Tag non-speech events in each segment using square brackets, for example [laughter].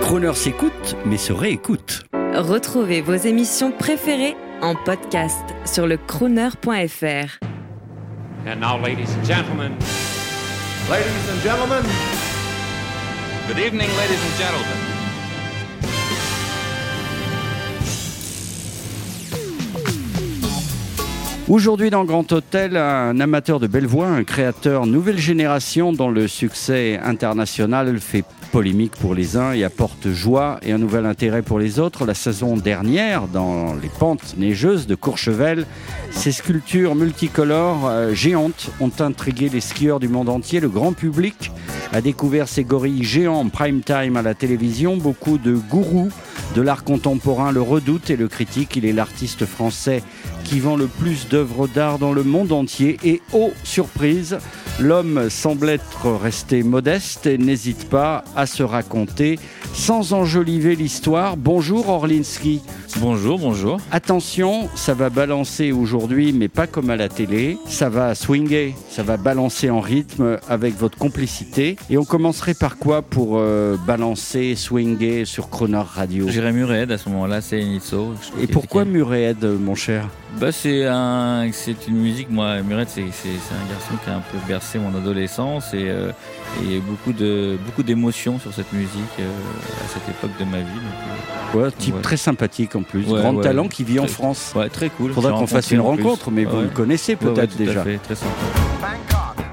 Croner s'écoute, mais se réécoute. Retrouvez vos émissions préférées en podcast sur le crooner.fr. And now, ladies and gentlemen, Ladies and gentlemen, Good evening, ladies and gentlemen. Aujourd'hui dans Grand Hôtel, un amateur de belle voix, un créateur nouvelle génération dont le succès international fait polémique pour les uns et apporte joie et un nouvel intérêt pour les autres. La saison dernière, dans les pentes neigeuses de Courchevel, ces sculptures multicolores euh, géantes ont intrigué les skieurs du monde entier. Le grand public a découvert ces gorilles géants en prime time à la télévision. Beaucoup de gourous de l'art contemporain le redoutent et le critiquent. Il est l'artiste français qui vend le plus d'œuvres d'art dans le monde entier. Et oh, surprise, l'homme semble être resté modeste et n'hésite pas à se raconter sans enjoliver l'histoire. Bonjour Orlinski. Bonjour, bonjour. Attention, ça va balancer aujourd'hui, mais pas comme à la télé. Ça va swinguer, ça va balancer en rythme avec votre complicité. Et on commencerait par quoi pour euh, balancer, swinguer sur Croner Radio? J'irai Mured à ce moment-là, c'est Nitso. Et pourquoi Murehead, mon cher? Bah, c'est un, c'est une musique. Moi, Mured, c'est, c'est, un garçon qui a un peu bercé mon adolescence et, euh, et beaucoup de, beaucoup d'émotions sur cette musique euh, à cette époque de ma vie. donc, Ouais, type Ouais. très sympathique en plus. Ouais, Grand ouais. talent qui vit en France. euh, ouais, très cool. Faudra qu'on fasse une rencontre, mais vous le connaissez Ouais, ouais, peut-être tout à déjà. fait, très sympa. Bangkok,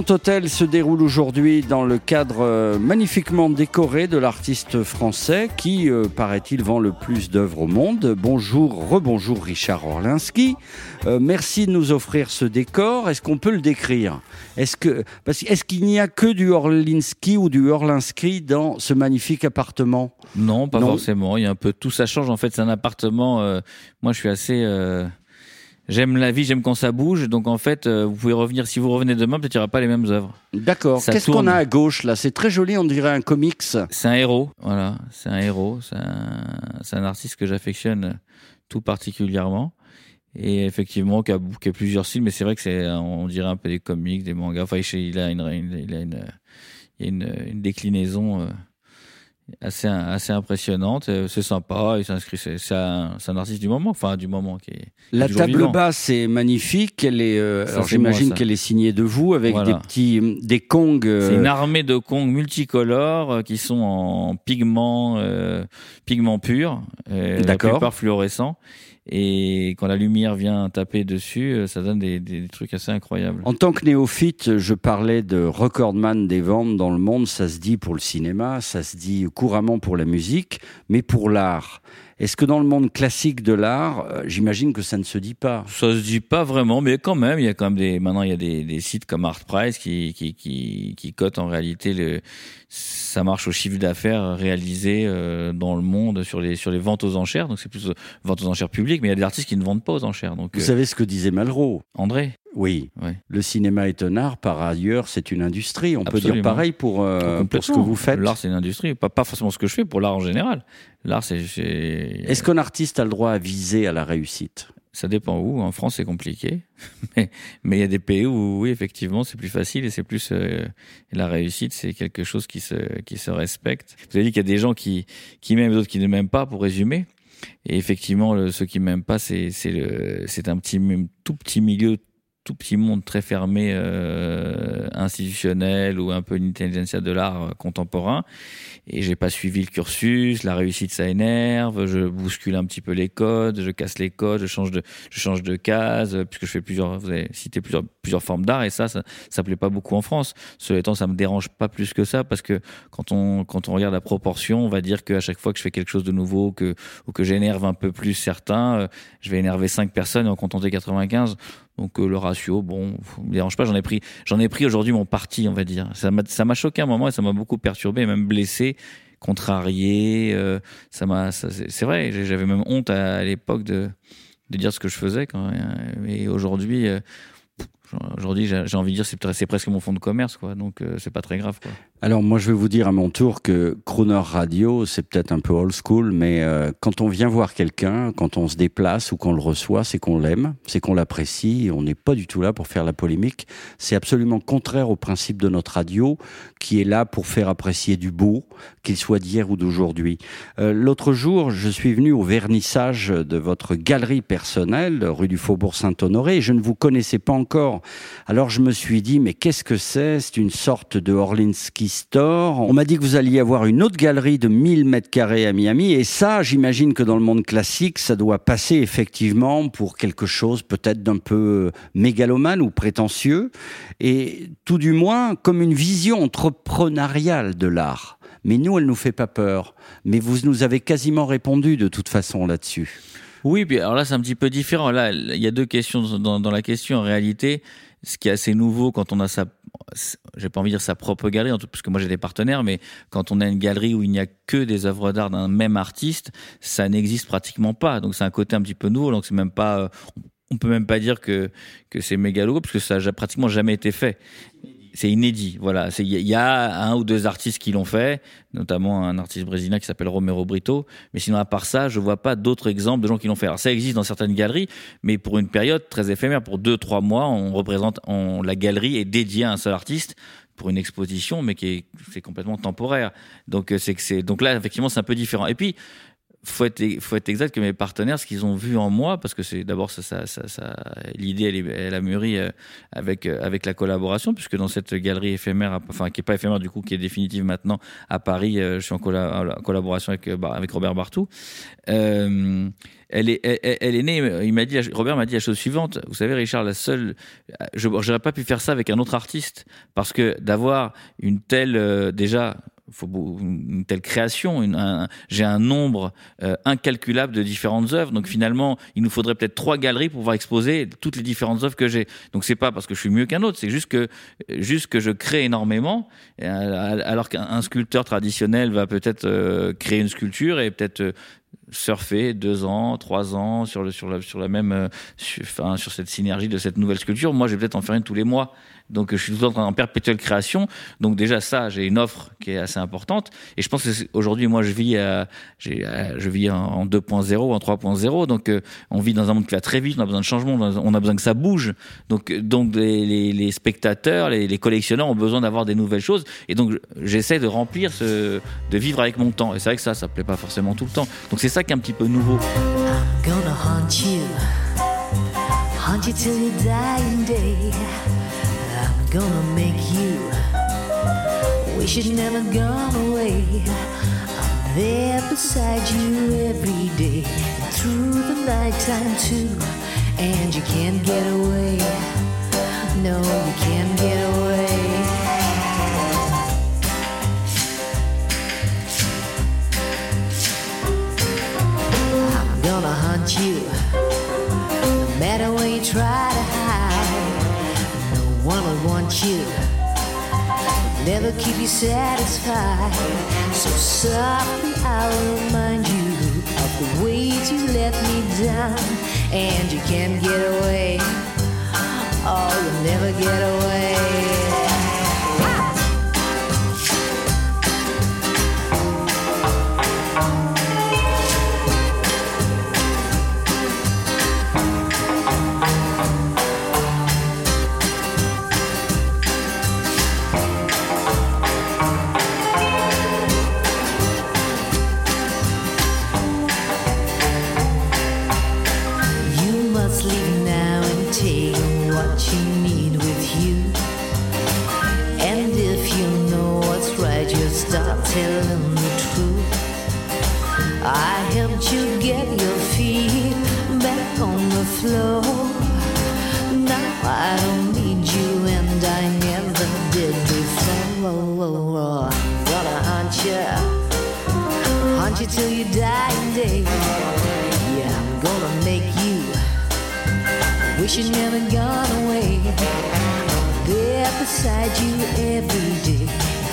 Grand Hôtel se déroule aujourd'hui dans le cadre euh, magnifiquement décoré de l'artiste français qui, euh, paraît-il, vend le plus d'œuvres au monde. Bonjour, rebonjour Richard Orlinski. Euh, merci de nous offrir ce décor. Est-ce qu'on peut le décrire? Est-ce que parce est-ce qu'il n'y a que du Orlinski ou du Orlinski dans ce magnifique appartement? Non, pas Non. forcément. Il y a un peu tout. Ça change en fait. C'est un appartement. euh, moi, je suis assez. J'aime la vie, j'aime quand ça bouge. Donc en fait, euh, vous pouvez revenir. Si vous revenez demain, peut-être il n'y aura pas les mêmes œuvres. D'accord. Ça Qu'est-ce qu'on a à gauche là? C'est très joli, on dirait un comics. C'est un héros. Voilà, c'est un héros. C'est un, c'est un artiste que j'affectionne tout particulièrement. Et effectivement, qui a, qui a plusieurs styles, mais c'est vrai que c'est, on dirait un peu des comics, des mangas. Enfin, il a une, il a une, il a une, une déclinaison euh, assez, assez impressionnante. C'est sympa. Il s'inscrit. C'est, un, c'est un artiste du moment. Enfin, du moment qui est. La toujours table vivant. basse est magnifique. Elle est, euh, alors j'imagine qu'elle est signée de vous avec Voilà. des petits, des kongs. euh, C'est une armée de Kongs multicolores euh, qui sont en pigments, euh, pigments purs, euh, D'accord. plupart fluorescents. Et quand la lumière vient taper dessus, euh, ça donne des, des trucs assez incroyables. En tant que néophyte, je parlais de recordman des ventes dans le monde. Ça se dit pour le cinéma, ça se dit couramment pour la musique, mais pour l'art. Est-ce que dans le monde classique de l'art, euh, j'imagine que ça ne se dit pas Ça se dit pas vraiment, mais quand même, il y a quand même des. Maintenant, il y a des, des sites comme ArtPrice qui qui qui qui cotent en réalité le. Ça marche au chiffre d'affaires réalisé euh, dans le monde sur les sur les ventes aux enchères. Donc c'est plus euh, ventes aux enchères publiques, mais il y a des artistes qui ne vendent pas aux enchères. Donc Vous savez ce que disait Malraux? André, Oui. Ouais. Le cinéma est un art, par ailleurs, c'est une industrie. On peut dire pareil pour, euh, pour ce que vous faites. L'art, c'est une industrie. Pas, pas forcément ce que je fais, pour l'art en général. L'art, c'est. Est-ce qu'un artiste a le droit à viser à la réussite? Ça dépend où. En France, c'est compliqué. [laughs] mais il y a des pays où, oui, effectivement, c'est plus facile et c'est plus. euh, la réussite, c'est quelque chose qui se, qui se respecte. Vous avez dit qu'il y a des gens qui, qui m'aiment, d'autres qui ne m'aiment pas, pour résumer. Et effectivement, le- ceux qui m'aiment pas, c'est un petit, tout petit milieu, tout petit monde très fermé, euh, institutionnel ou un peu une intelligentsia de l'art euh, contemporain. Et j'ai pas suivi le cursus. La réussite, ça énerve. Je bouscule un petit peu les codes. Je casse les codes. Je change de, je change de case euh, puisque je fais plusieurs. Vous avez cité plusieurs, plusieurs formes d'art et ça, ça, ça plaît pas beaucoup en France. Cela étant, ça me dérange pas plus que ça parce que quand on, quand on regarde la proportion, on va dire qu'à chaque fois que je fais quelque chose de nouveau, que, ou que j'énerve un peu plus certains, je vais énerver cinq personnes et en contenter 95. Donc euh, le ratio, bon, me dérange pas. J'en ai pris, j'en ai pris aujourd'hui mon parti, on va dire. Ça m'a, ça m'a choqué un moment et ça m'a beaucoup perturbé, même blessé, contrarié. euh, ça m'a, c'est vrai. J'avais même honte à, l'époque de, dire ce que je faisais. Quand, même. et aujourd'hui, euh, aujourd'hui, j'ai envie de dire c'est, presque mon fond de commerce. Donc euh, c'est pas très grave. Alors moi je vais vous dire à mon tour que Crooner Radio, c'est peut-être un peu old school, mais euh, quand on vient voir quelqu'un, quand on se déplace ou qu'on le reçoit, c'est qu'on l'aime, c'est qu'on l'apprécie, on n'est pas du tout là pour faire la polémique. C'est absolument contraire au principe de notre radio, qui est là pour faire apprécier du beau, qu'il soit d'hier ou d'aujourd'hui. Euh, L'autre jour, je suis venu au vernissage de votre galerie personnelle, rue du Faubourg Saint-Honoré, et je ne vous connaissais pas encore. Alors je me suis dit, mais qu'est-ce que c'est? C'est une sorte de Orlinski On m'a dit que vous alliez avoir une autre galerie de 1000 mètres carrés à Miami, et ça, j'imagine que dans le monde classique, ça doit passer effectivement pour quelque chose peut-être d'un peu mégalomane ou prétentieux, et tout du moins comme une vision entrepreneuriale de l'art. Mais nous, elle nous fait pas peur. Mais vous nous avez quasiment répondu de toute façon là-dessus. Oui, alors là, c'est un petit peu différent. Là, il y a deux questions dans la question. En réalité, ce qui est assez nouveau quand on a sa, j'ai pas envie de dire sa propre galerie, parce que moi j'ai des partenaires, mais quand on a une galerie où il n'y a que des œuvres d'art d'un même artiste, ça n'existe pratiquement pas. Donc c'est un côté un petit peu nouveau. Donc c'est même pas, euh, on peut même pas dire que que c'est mégalo, parce que ça a pratiquement jamais été fait. C'est inédit, voilà. Il y, a un ou deux artistes qui l'ont fait, notamment un artiste brésilien qui s'appelle Romero Brito. Mais sinon, à part ça, je vois pas d'autres exemples de gens qui l'ont fait. Alors, ça existe dans certaines galeries, mais pour une période très éphémère, pour deux, trois mois, on représente, on, la galerie est dédiée à un seul artiste pour une exposition, mais qui est, c'est complètement temporaire. Donc, que c'est, donc là, effectivement, c'est un peu différent. Et puis, faut être, faut être exact que mes partenaires, ce qu'ils ont vu en moi, parce que c'est d'abord ça, ça, ça, ça l'idée elle, a mûri euh, avec euh, avec la collaboration, puisque dans cette galerie éphémère, enfin qui est pas éphémère du coup, qui est définitive maintenant à Paris, euh, je suis en, colla en collaboration avec avec Robert Bartou. Elle est, née. Il dit, Robert m'a dit la chose suivante. Vous savez, Richard, la seule, je j'aurais pas pu faire ça avec un autre artiste parce que d'avoir une telle déjà faut une telle création, j'ai un nombre euh, incalculable de différentes œuvres. Donc finalement, il nous faudrait peut-être trois galeries pour pouvoir exposer toutes les différentes œuvres que j'ai. Donc c'est pas parce que je suis mieux qu'un autre, c'est juste que juste que je crée énormément, alors qu'un sculpteur traditionnel va peut-être euh, créer une sculpture et peut-être euh, surfer deux ans, trois ans sur sur la même euh, sur, sur cette synergie de cette nouvelle sculpture. Moi, je vais peut-être en faire une tous les mois. Donc, je suis tout le temps en perpétuelle création. Donc, déjà, ça, j'ai une offre qui est assez importante. Et je pense que aujourd'hui, moi, je vis, je vis en 2.0, en 3.0. Donc, euh, on vit dans un monde qui va très vite. On a besoin de changement. On a besoin que ça bouge. Donc, les, spectateurs, les, collectionneurs ont besoin d'avoir des nouvelles choses. Et donc, j'essaie de remplir ce, de vivre avec mon temps. Et c'est vrai que ça, ça plaît pas forcément tout le temps. Donc, c'est ça qui est un petit peu nouveau. I'm gonna haunt you, haunt you till your dying day. Gonna make you wish you'd never gone away. I'm there beside you every day, through the nighttime too. And you can't get away, no, you can't get away. I'm gonna hunt you, no matter where you try to. Will want you, never keep you satisfied. So softly I'll remind you of the ways you let me down, and you can't get away. Oh, you'll never get away. Make you wish you'd never gone away. There beside you every day,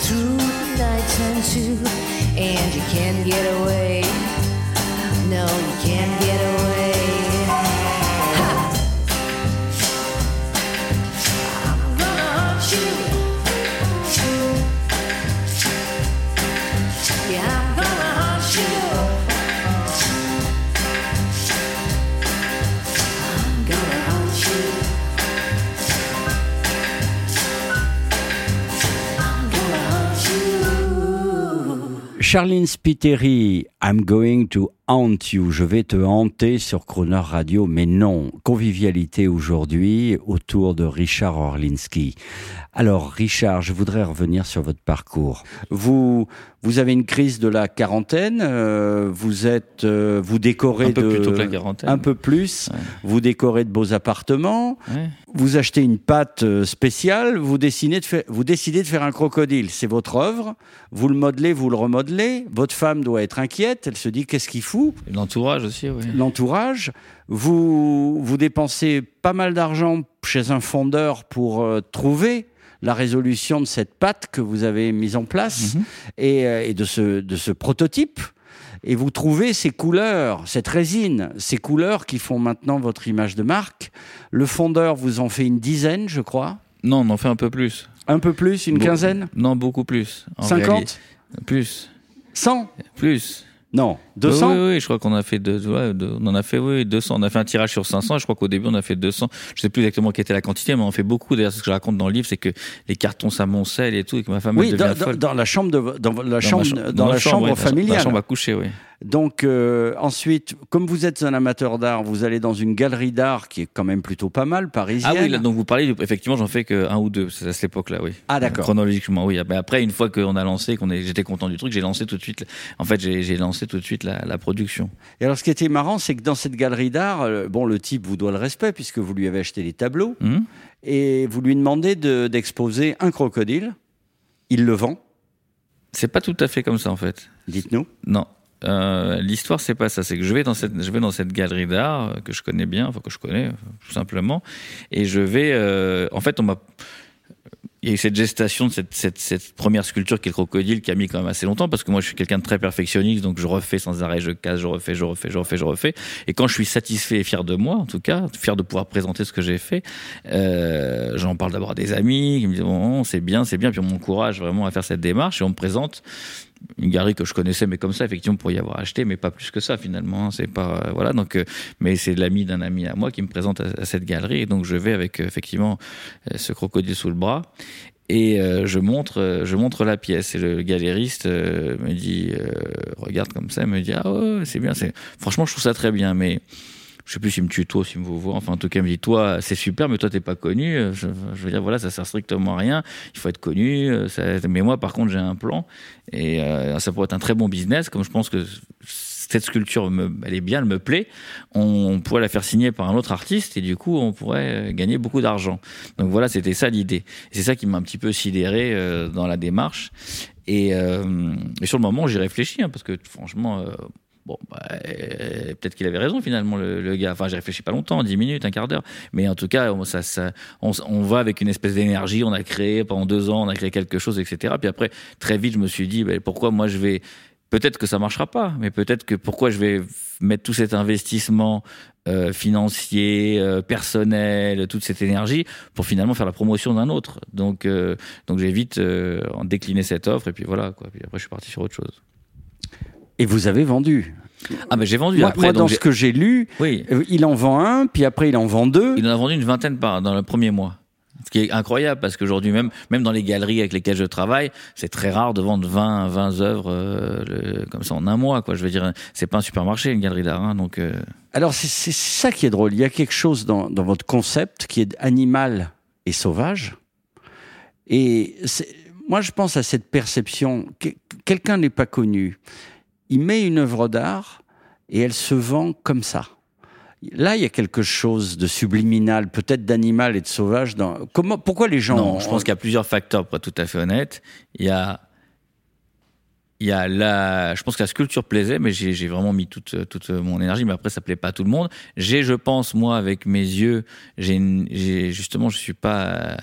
through the night time too, and you can't get away. No, you can't get away. Charlene Spiteri, I'm going to haunt you. Je vais te hanter sur Croner Radio, mais non. Convivialité aujourd'hui autour de Richard Orlinski. Alors, Richard, je voudrais revenir sur votre parcours. Vous, vous avez une crise de la quarantaine. euh, vous êtes, euh, vous décorez Un peu de plus tôt que la quarantaine. un peu plus. Ouais. Vous décorez de beaux appartements. Ouais. Vous achetez une pâte euh, spéciale, vous décidez de faire, vous décidez de faire un crocodile. C'est votre œuvre. Vous le modelez, vous le remodelez. Votre femme doit être inquiète. Elle se dit qu'est-ce qu'il fout L'entourage aussi, oui. L'entourage. Vous vous dépensez pas mal d'argent chez un fondeur pour euh, trouver la résolution de cette pâte que vous avez mise en place Mhm. et, euh, et de ce de ce prototype. Et vous trouvez ces couleurs, cette résine, ces couleurs qui font maintenant votre image de marque. Le fondeur vous en fait une dizaine, je crois. Non, on en fait un peu plus. Un peu plus, une quinzaine? Non, beaucoup plus. en 50 réalité. Plus. 100 Plus. Non, 200 Oui, oui, oui, je crois qu'on a fait deux, ouais, deux- on en a fait oui, 200. On a fait un tirage sur 500. Je crois qu'au début on a fait 200. Je sais plus exactement quelle était la quantité, mais on en fait beaucoup. D'ailleurs, ce que je raconte dans le livre, c'est que les cartons s'amoncellent et tout, et que ma femme Oui, dans, dans- dans la chambre de dans la Dans chambre ma cha- dans la chambre oui, dans familiale. La chambre à coucher, oui. Donc euh, ensuite, comme vous êtes un amateur d'art, vous allez dans une galerie d'art qui est quand même plutôt pas mal parisienne. Ah oui, là, donc vous parlez, effectivement, j'en fais que un ou deux, à cette époque-là, oui. Ah, d'accord. Chronologiquement, oui. Mais après, une fois qu'on a lancé, qu'on est, j'étais content du truc, j'ai lancé tout de suite. En fait, j'ai lancé tout de suite la, la production. Et alors, ce qui était marrant, c'est que dans cette galerie d'art, euh, bon, le type vous doit le respect puisque vous lui avez acheté les tableaux Hum et vous lui demandez de- d'exposer un crocodile. Il le vend. c'est pas tout à fait comme ça, en fait. Dites-nous. Non. Euh, L'histoire, c'est pas ça. C'est que je vais dans cette, je vais dans cette galerie d'art euh, que je connais bien, enfin que je connais tout simplement, et je vais. euh, en fait, on m'a. Il y a eu cette gestation de cette, première sculpture qui est le crocodile qui a mis quand même assez longtemps parce que moi je suis quelqu'un de très perfectionniste donc je refais sans arrêt, je casse, je refais, je refais, je refais, je refais. Et quand je suis satisfait et fier de moi, en tout cas, fier de pouvoir présenter ce que j'ai fait, j'en parle d'abord à des amis qui me disent bon, c'est bien, c'est bien, puis on m'encourage vraiment à faire cette démarche et on me présente une galerie que je connaissais, mais comme ça, effectivement, pour y avoir acheté, mais pas plus que ça, finalement. hein. C'est pas, euh, voilà, donc, euh, mais c'est l'ami d'un ami à moi qui me présente à, cette galerie, et donc je vais avec, euh, effectivement, ce crocodile sous le bras, et je montre, je montre la pièce, et le galériste me dit, regarde comme ça, me dit, ah ouais, c'est bien, c'est, franchement, je trouve ça très bien, mais, je sais plus s'il me tuto, s'il me voit, enfin en tout cas il me dit toi c'est super mais toi t'es pas connu, je, veux dire voilà ça sert strictement à rien, il faut être connu, euh, mais moi par contre j'ai un plan. Et euh, ça pourrait être un très bon business comme je pense que cette sculpture elle est bien, elle me plaît, on, pourrait la faire signer par un autre artiste et du coup on pourrait euh, gagner beaucoup d'argent. Donc voilà c'était ça l'idée. C'est ça qui m'a un petit peu sidéré dans la démarche. Et, sur le moment j'y réfléchis hein, parce que franchement Bon, bah, euh, peut-être qu'il avait raison finalement le, gars. Enfin, j'ai réfléchi pas longtemps, 10 minutes, un quart d'heure. Mais en tout cas, on, va avec une espèce d'énergie. On a créé pendant deux ans, on a créé quelque chose, etc. Puis après, très vite, je me suis dit, bah, pourquoi moi je vais Peut-être que ça marchera pas, mais peut-être que pourquoi je vais mettre tout cet investissement euh, financier, euh, personnel, toute cette énergie pour finalement faire la promotion d'un autre. Donc, donc j'ai vite en décliné cette offre et puis voilà. Quoi. Puis après, je suis parti sur autre chose. Et vous avez vendu. Ah ben j'ai vendu. Moi, après, moi, donc dans ce que j'ai lu, oui, euh, il en vend un, puis après il en vend deux. il en a vendu une vingtaine par dans le premier mois. Ce qui est incroyable parce qu'aujourd'hui même, même dans les galeries avec lesquelles je travaille, c'est très rare de vendre 20, 20 œuvres euh, le- comme ça en un mois. Quoi. Je veux dire, c'est pas un supermarché une galerie d'art, hein, donc. euh, Alors c'est c'est ça qui est drôle. Il y a quelque chose dans, dans votre concept qui est animal et sauvage. Et moi je pense à cette perception. Que- Quelqu'un n'est pas connu. Il met une œuvre d'art et elle se vend comme ça. Là, il y a quelque chose de subliminal, peut-être d'animal et de sauvage. Dans... Comment, pourquoi les gens Non, je pense qu'il y a plusieurs facteurs, pour être tout à fait honnête. Il y a, il y a la, je pense que la sculpture plaisait, mais j'ai vraiment mis toute, toute mon énergie, mais après, ça plaît pas à tout le monde. J'ai, je pense, moi, avec mes yeux, j'ai, justement, je suis pas,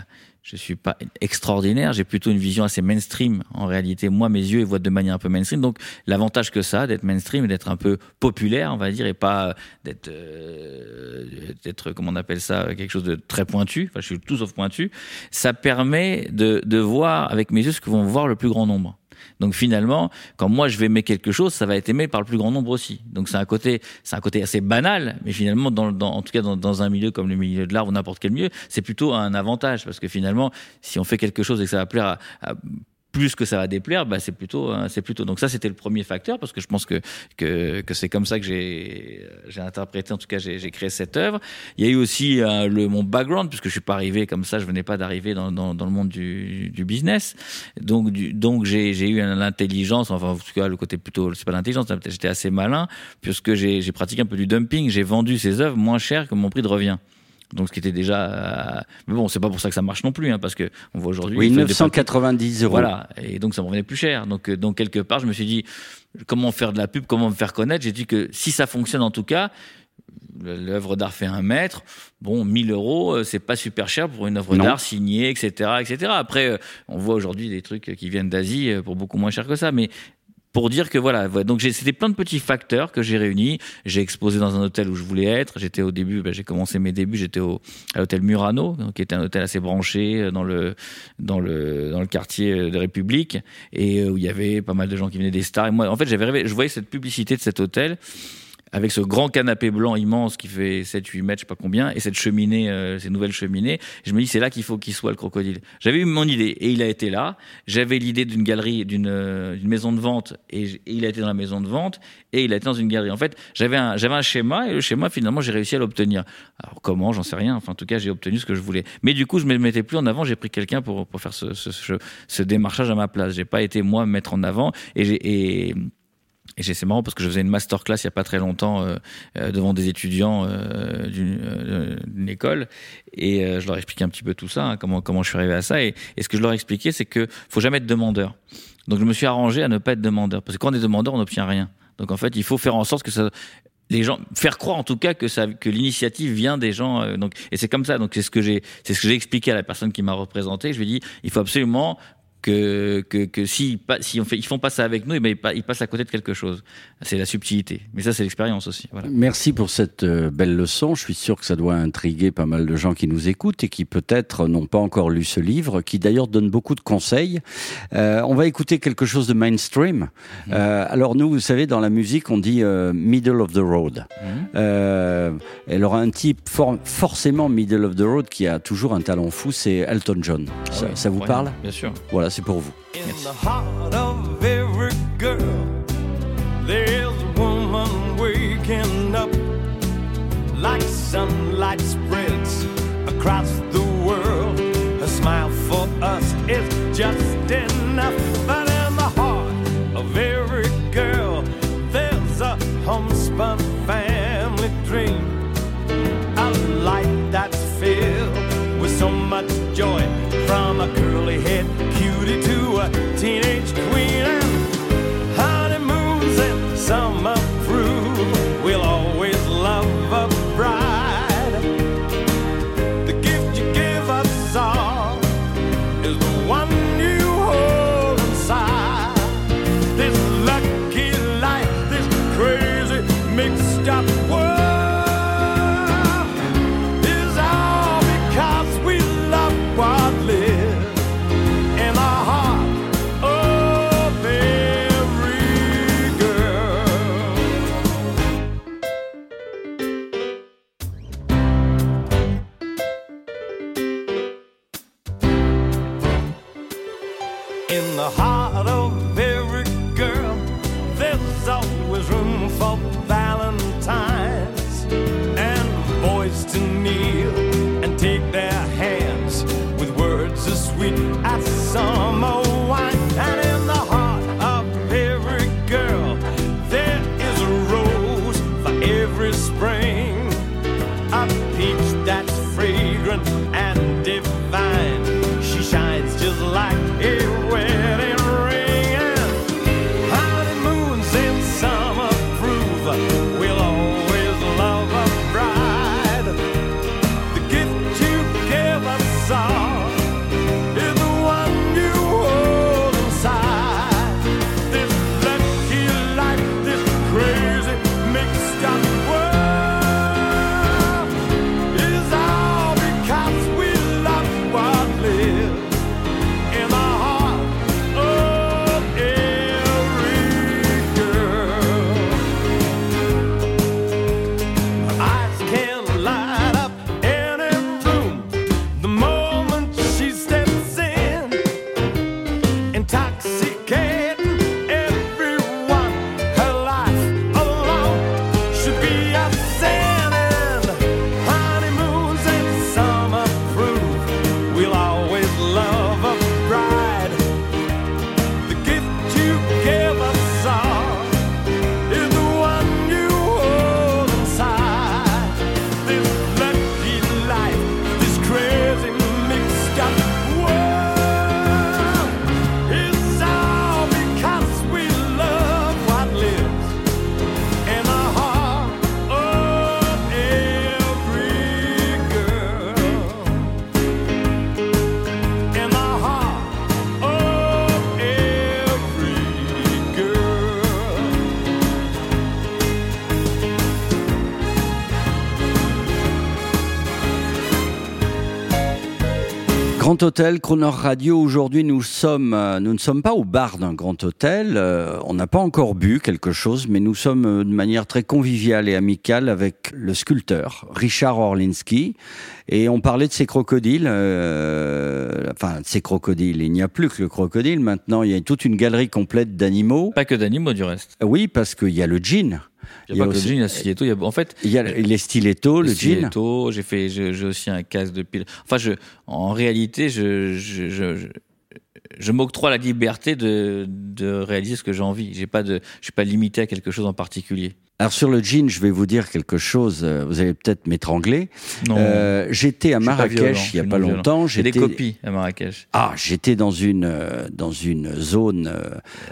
je suis pas extraordinaire, j'ai plutôt une vision assez mainstream. En réalité, moi, mes yeux, voient de manière un peu mainstream. Donc, l'avantage que ça, d'être mainstream, d'être un peu populaire, on va dire, et pas d'être, euh, d'être, comment on appelle ça, quelque chose de très pointu. Enfin, je suis tout sauf pointu. Ça permet de, de voir avec mes yeux ce que vont voir le plus grand nombre. Donc finalement, quand moi je vais aimer quelque chose, ça va être aimé par le plus grand nombre aussi. Donc c'est un côté, c'est un côté assez banal, mais finalement, en tout cas dans, un milieu comme le milieu de l'art ou n'importe quel milieu, c'est plutôt un avantage parce que finalement, si on fait quelque chose et que ça va plaire à plus que ça va déplaire, bah c'est plutôt, euh, c'est plutôt. Donc ça, c'était le premier facteur parce que je pense que que, c'est comme ça que j'ai j'ai interprété, en tout cas, j'ai créé cette œuvre. Il y a eu aussi euh, le mon background puisque je suis pas arrivé comme ça, je venais pas d'arriver dans, dans le monde du du business. Donc donc j'ai j'ai eu l'intelligence, enfin en tout cas le côté plutôt, c'est pas l'intelligence, j'étais assez malin puisque j'ai j'ai pratiqué un peu du dumping. J'ai vendu ces œuvres moins cher que mon prix de revient. Donc ce qui était déjà, euh, mais bon, c'est pas pour ça que ça marche non plus, hein, parce que on voit aujourd'hui. Oui, il faut des 990 euros. voilà, et donc ça me revenait plus cher. Donc, euh, donc quelque part, je me suis dit comment faire de la pub, comment me faire connaître? J'ai dit que si ça fonctionne en tout cas, l'œuvre d'art fait un mètre. Bon, 1000 euros, euh, c'est pas super cher pour une œuvre d'art signée, etc., etc. Après, on voit aujourd'hui des trucs qui viennent d'Asie pour beaucoup moins cher que ça, mais pour dire que voilà, donc c'était plein de petits facteurs que j'ai réunis. J'ai exposé dans un hôtel où je voulais être. J'étais au début, ben, j'ai commencé mes débuts, j'étais à l'hôtel Murano, qui était un hôtel assez branché euh, dans le dans le dans le quartier euh, de République et euh, où il y avait pas mal de gens qui venaient des stars. Et moi, en fait, j'avais je voyais cette publicité de cet hôtel avec ce grand canapé blanc immense qui fait 7-8 mètres, je sais pas combien, et cette cheminée, euh, ces nouvelles cheminées. Je me dis, c'est là qu'il faut qu'il soit le crocodile. J'avais eu mon idée, et il a été là. J'avais l'idée d'une galerie, d'une euh, maison de vente, et, il a été dans la maison de vente, et il a été dans une galerie. En fait, j'avais un, schéma, et le schéma, finalement, j'ai réussi à l'obtenir. Alors, comment, j'en sais rien. Enfin, en tout cas, j'ai obtenu ce que je voulais. Mais du coup, je me mettais plus en avant, j'ai pris quelqu'un pour, faire ce, démarchage à ma place. J'ai pas été, moi, me mettre en avant, et j'ai, et, c'est marrant parce que je faisais une masterclass il y a pas très longtemps euh, euh, devant des étudiants euh, d'une école. Et je leur expliquais un petit peu tout ça, hein, comment comment je suis arrivé à ça. Et, ce que je leur expliquais c'est que faut jamais être demandeur. Donc je me suis arrangé à ne pas être demandeur. Parce que quand on est demandeur on n'obtient rien. Donc en fait il faut faire en sorte que ça les gens faire croire en tout cas que ça que l'initiative vient des gens donc et c'est comme ça. Donc c'est ce que j'ai c'est ce que j'ai expliqué à la personne qui m'a représenté. Je lui ai dit il faut absolument que que que si pas si on fait ils font pas ça avec nous et ils, pa- ils passent à côté de quelque chose c'est la subtilité mais ça c'est l'expérience aussi voilà Merci pour cette euh, belle leçon. Je suis sûr que ça doit intriguer pas mal de gens qui nous écoutent et qui peut-être n'ont pas encore lu ce livre, qui d'ailleurs donne beaucoup de conseils. Euh, on va écouter quelque chose de mainstream. Euh, alors nous, vous savez, dans la musique, on dit euh, middle of the road. Alors un type for- forcément middle of the road qui a toujours un talent fou, c'est Elton John. ça, Ah oui, ça vous parle? Bien sûr Voilà, c'est pour vous. In the heart some approve. We'll always love a bride. The gift you give us all is the one you hold inside. This lucky life, this crazy mixed up. Grand Hôtel, Croner Radio. Aujourd'hui, nous sommes, euh, nous ne sommes pas au bar d'un grand hôtel. Euh, on n'a pas encore bu quelque chose, mais nous sommes euh, de manière très conviviale et amicale avec le sculpteur Richard Orlinski. Et on parlait de ces crocodiles, euh, enfin de ces crocodiles. Il n'y a plus que le crocodile. Maintenant, il y a toute une galerie complète d'animaux. Pas que d'animaux, du reste. Oui, parce qu'il y a le jean. Il y a pas que le jean, il y a stiletto. il y a- En fait, Il y a les stilettos, le jean. j'ai fait, j'ai aussi un casque de pile. Enfin, je, en réalité, je, je, je, je, je m'octroie la liberté de, de réaliser ce que j'ai envie. J'ai pas de, je suis pas limité à quelque chose en particulier. Alors sur le jean, je vais vous dire quelque chose. euh, Vous allez peut-être m'étrangler. Non. Euh, j'étais à violent, Marrakech il y a pas violent. longtemps. J'ai des copies à Marrakech. Ah, j'étais dans une euh, dans une zone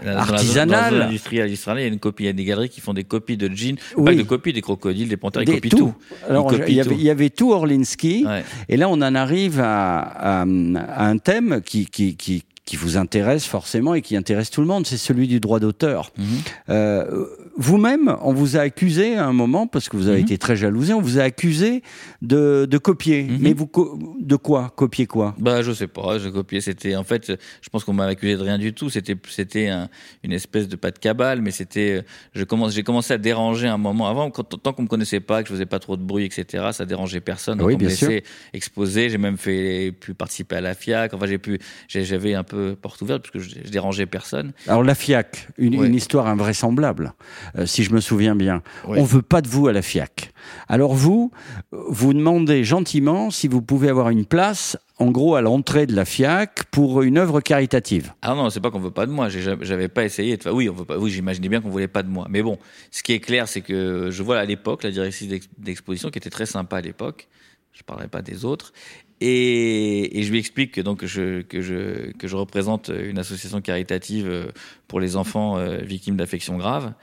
euh, artisanale. Dans la zone industrielle israélienne, il y a une copie, il y a des galeries qui font des copies de jeans, Oui. pas de copies des crocodiles, des panthères, ils Des- copient tout. tout. Alors, Ils il y, avait, tout. il y avait tout Orlinski. Ouais. Et là, on en arrive à, à- à un thème qui, qui, qui, qui vous intéresse forcément et qui intéresse tout le monde, c'est celui du droit d'auteur. Mhm. Euh, Vous-même, on vous a accusé à un moment, parce que vous avez Mhm. été très jalousé, on vous a accusé de, de copier. Mhm. Mais vous, co- de quoi? Copier quoi? Bah, je sais pas, j'ai copié. C'était, en fait, je pense qu'on m'a accusé de rien du tout. C'était, c'était un- une espèce de pas de cabale, mais c'était, je commence, j'ai commencé à déranger un moment avant, quand, tant qu'on me connaissait pas, que je faisais pas trop de bruit, etc. Ça dérangeait personne. Donc Oui, on bien me sûr. laissait exposer. J'ai même fait, pu participer à la FIAC. Enfin, j'ai pu, j'avais un peu porte ouverte parce que je, je dérangeais personne. Alors la FIAC, une, Ouais. une histoire invraisemblable, euh, si je me souviens bien. Ouais. On veut pas de vous à la FIAC. Alors vous, vous demandez gentiment si vous pouvez avoir une place, en gros à l'entrée de la FIAC, pour une œuvre caritative. Ah non, c'est pas qu'on veut pas de moi. J'avais pas essayé. De... enfin, oui, on veut pas. Oui, j'imaginais bien qu'on voulait pas de moi. Mais bon, ce qui est clair, c'est que je vois à l'époque la directrice d'ex- d'exposition qui était très sympa à l'époque. Je parlerai pas des autres. Et, et je lui explique que donc je, que je que je représente une association caritative euh, pour les enfants euh, victimes d'affections graves.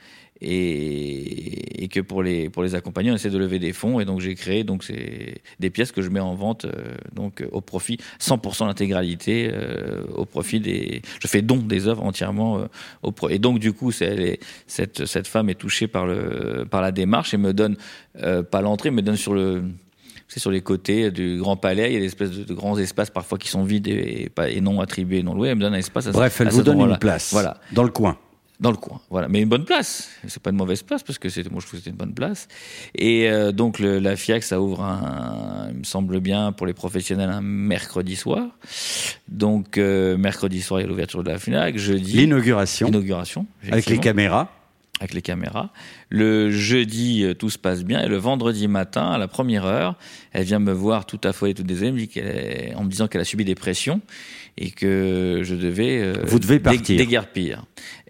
Et, et que pour les pour les accompagner, on essaie de lever des fonds et donc j'ai créé donc des pièces que je mets en vente euh, donc au profit 100% l'intégralité euh, au profit des je fais don des œuvres entièrement euh, au pro et donc du coup est- cette cette femme est touchée par le par la démarche et me donne euh, pas l'entrée me donne sur le c'est sur les côtés du Grand Palais, il y a des espèces de, de grands espaces parfois qui sont vides et, pas, et non attribués, non loués. Elle me donne un espace. À, Bref, elle à vous donne une place. Voilà Dans le coin. Dans le coin. Voilà, mais une bonne place. C'est pas une mauvaise place parce que c'est moi je trouve que c'était une bonne place. Et euh, donc le, la FIAC ça ouvre un, me semble bien pour les professionnels un mercredi soir. Donc euh, mercredi soir il y a l'ouverture de la Fnac, jeudi L'inauguration l'inauguration avec les caméras. avec les caméras. Le jeudi, euh, tout se passe bien. Et le vendredi matin, à la première heure, elle vient me voir tout affolée, toute désolée, en me disant qu'elle a subi des pressions et que je devais euh, Vous devez partir. déguerpir.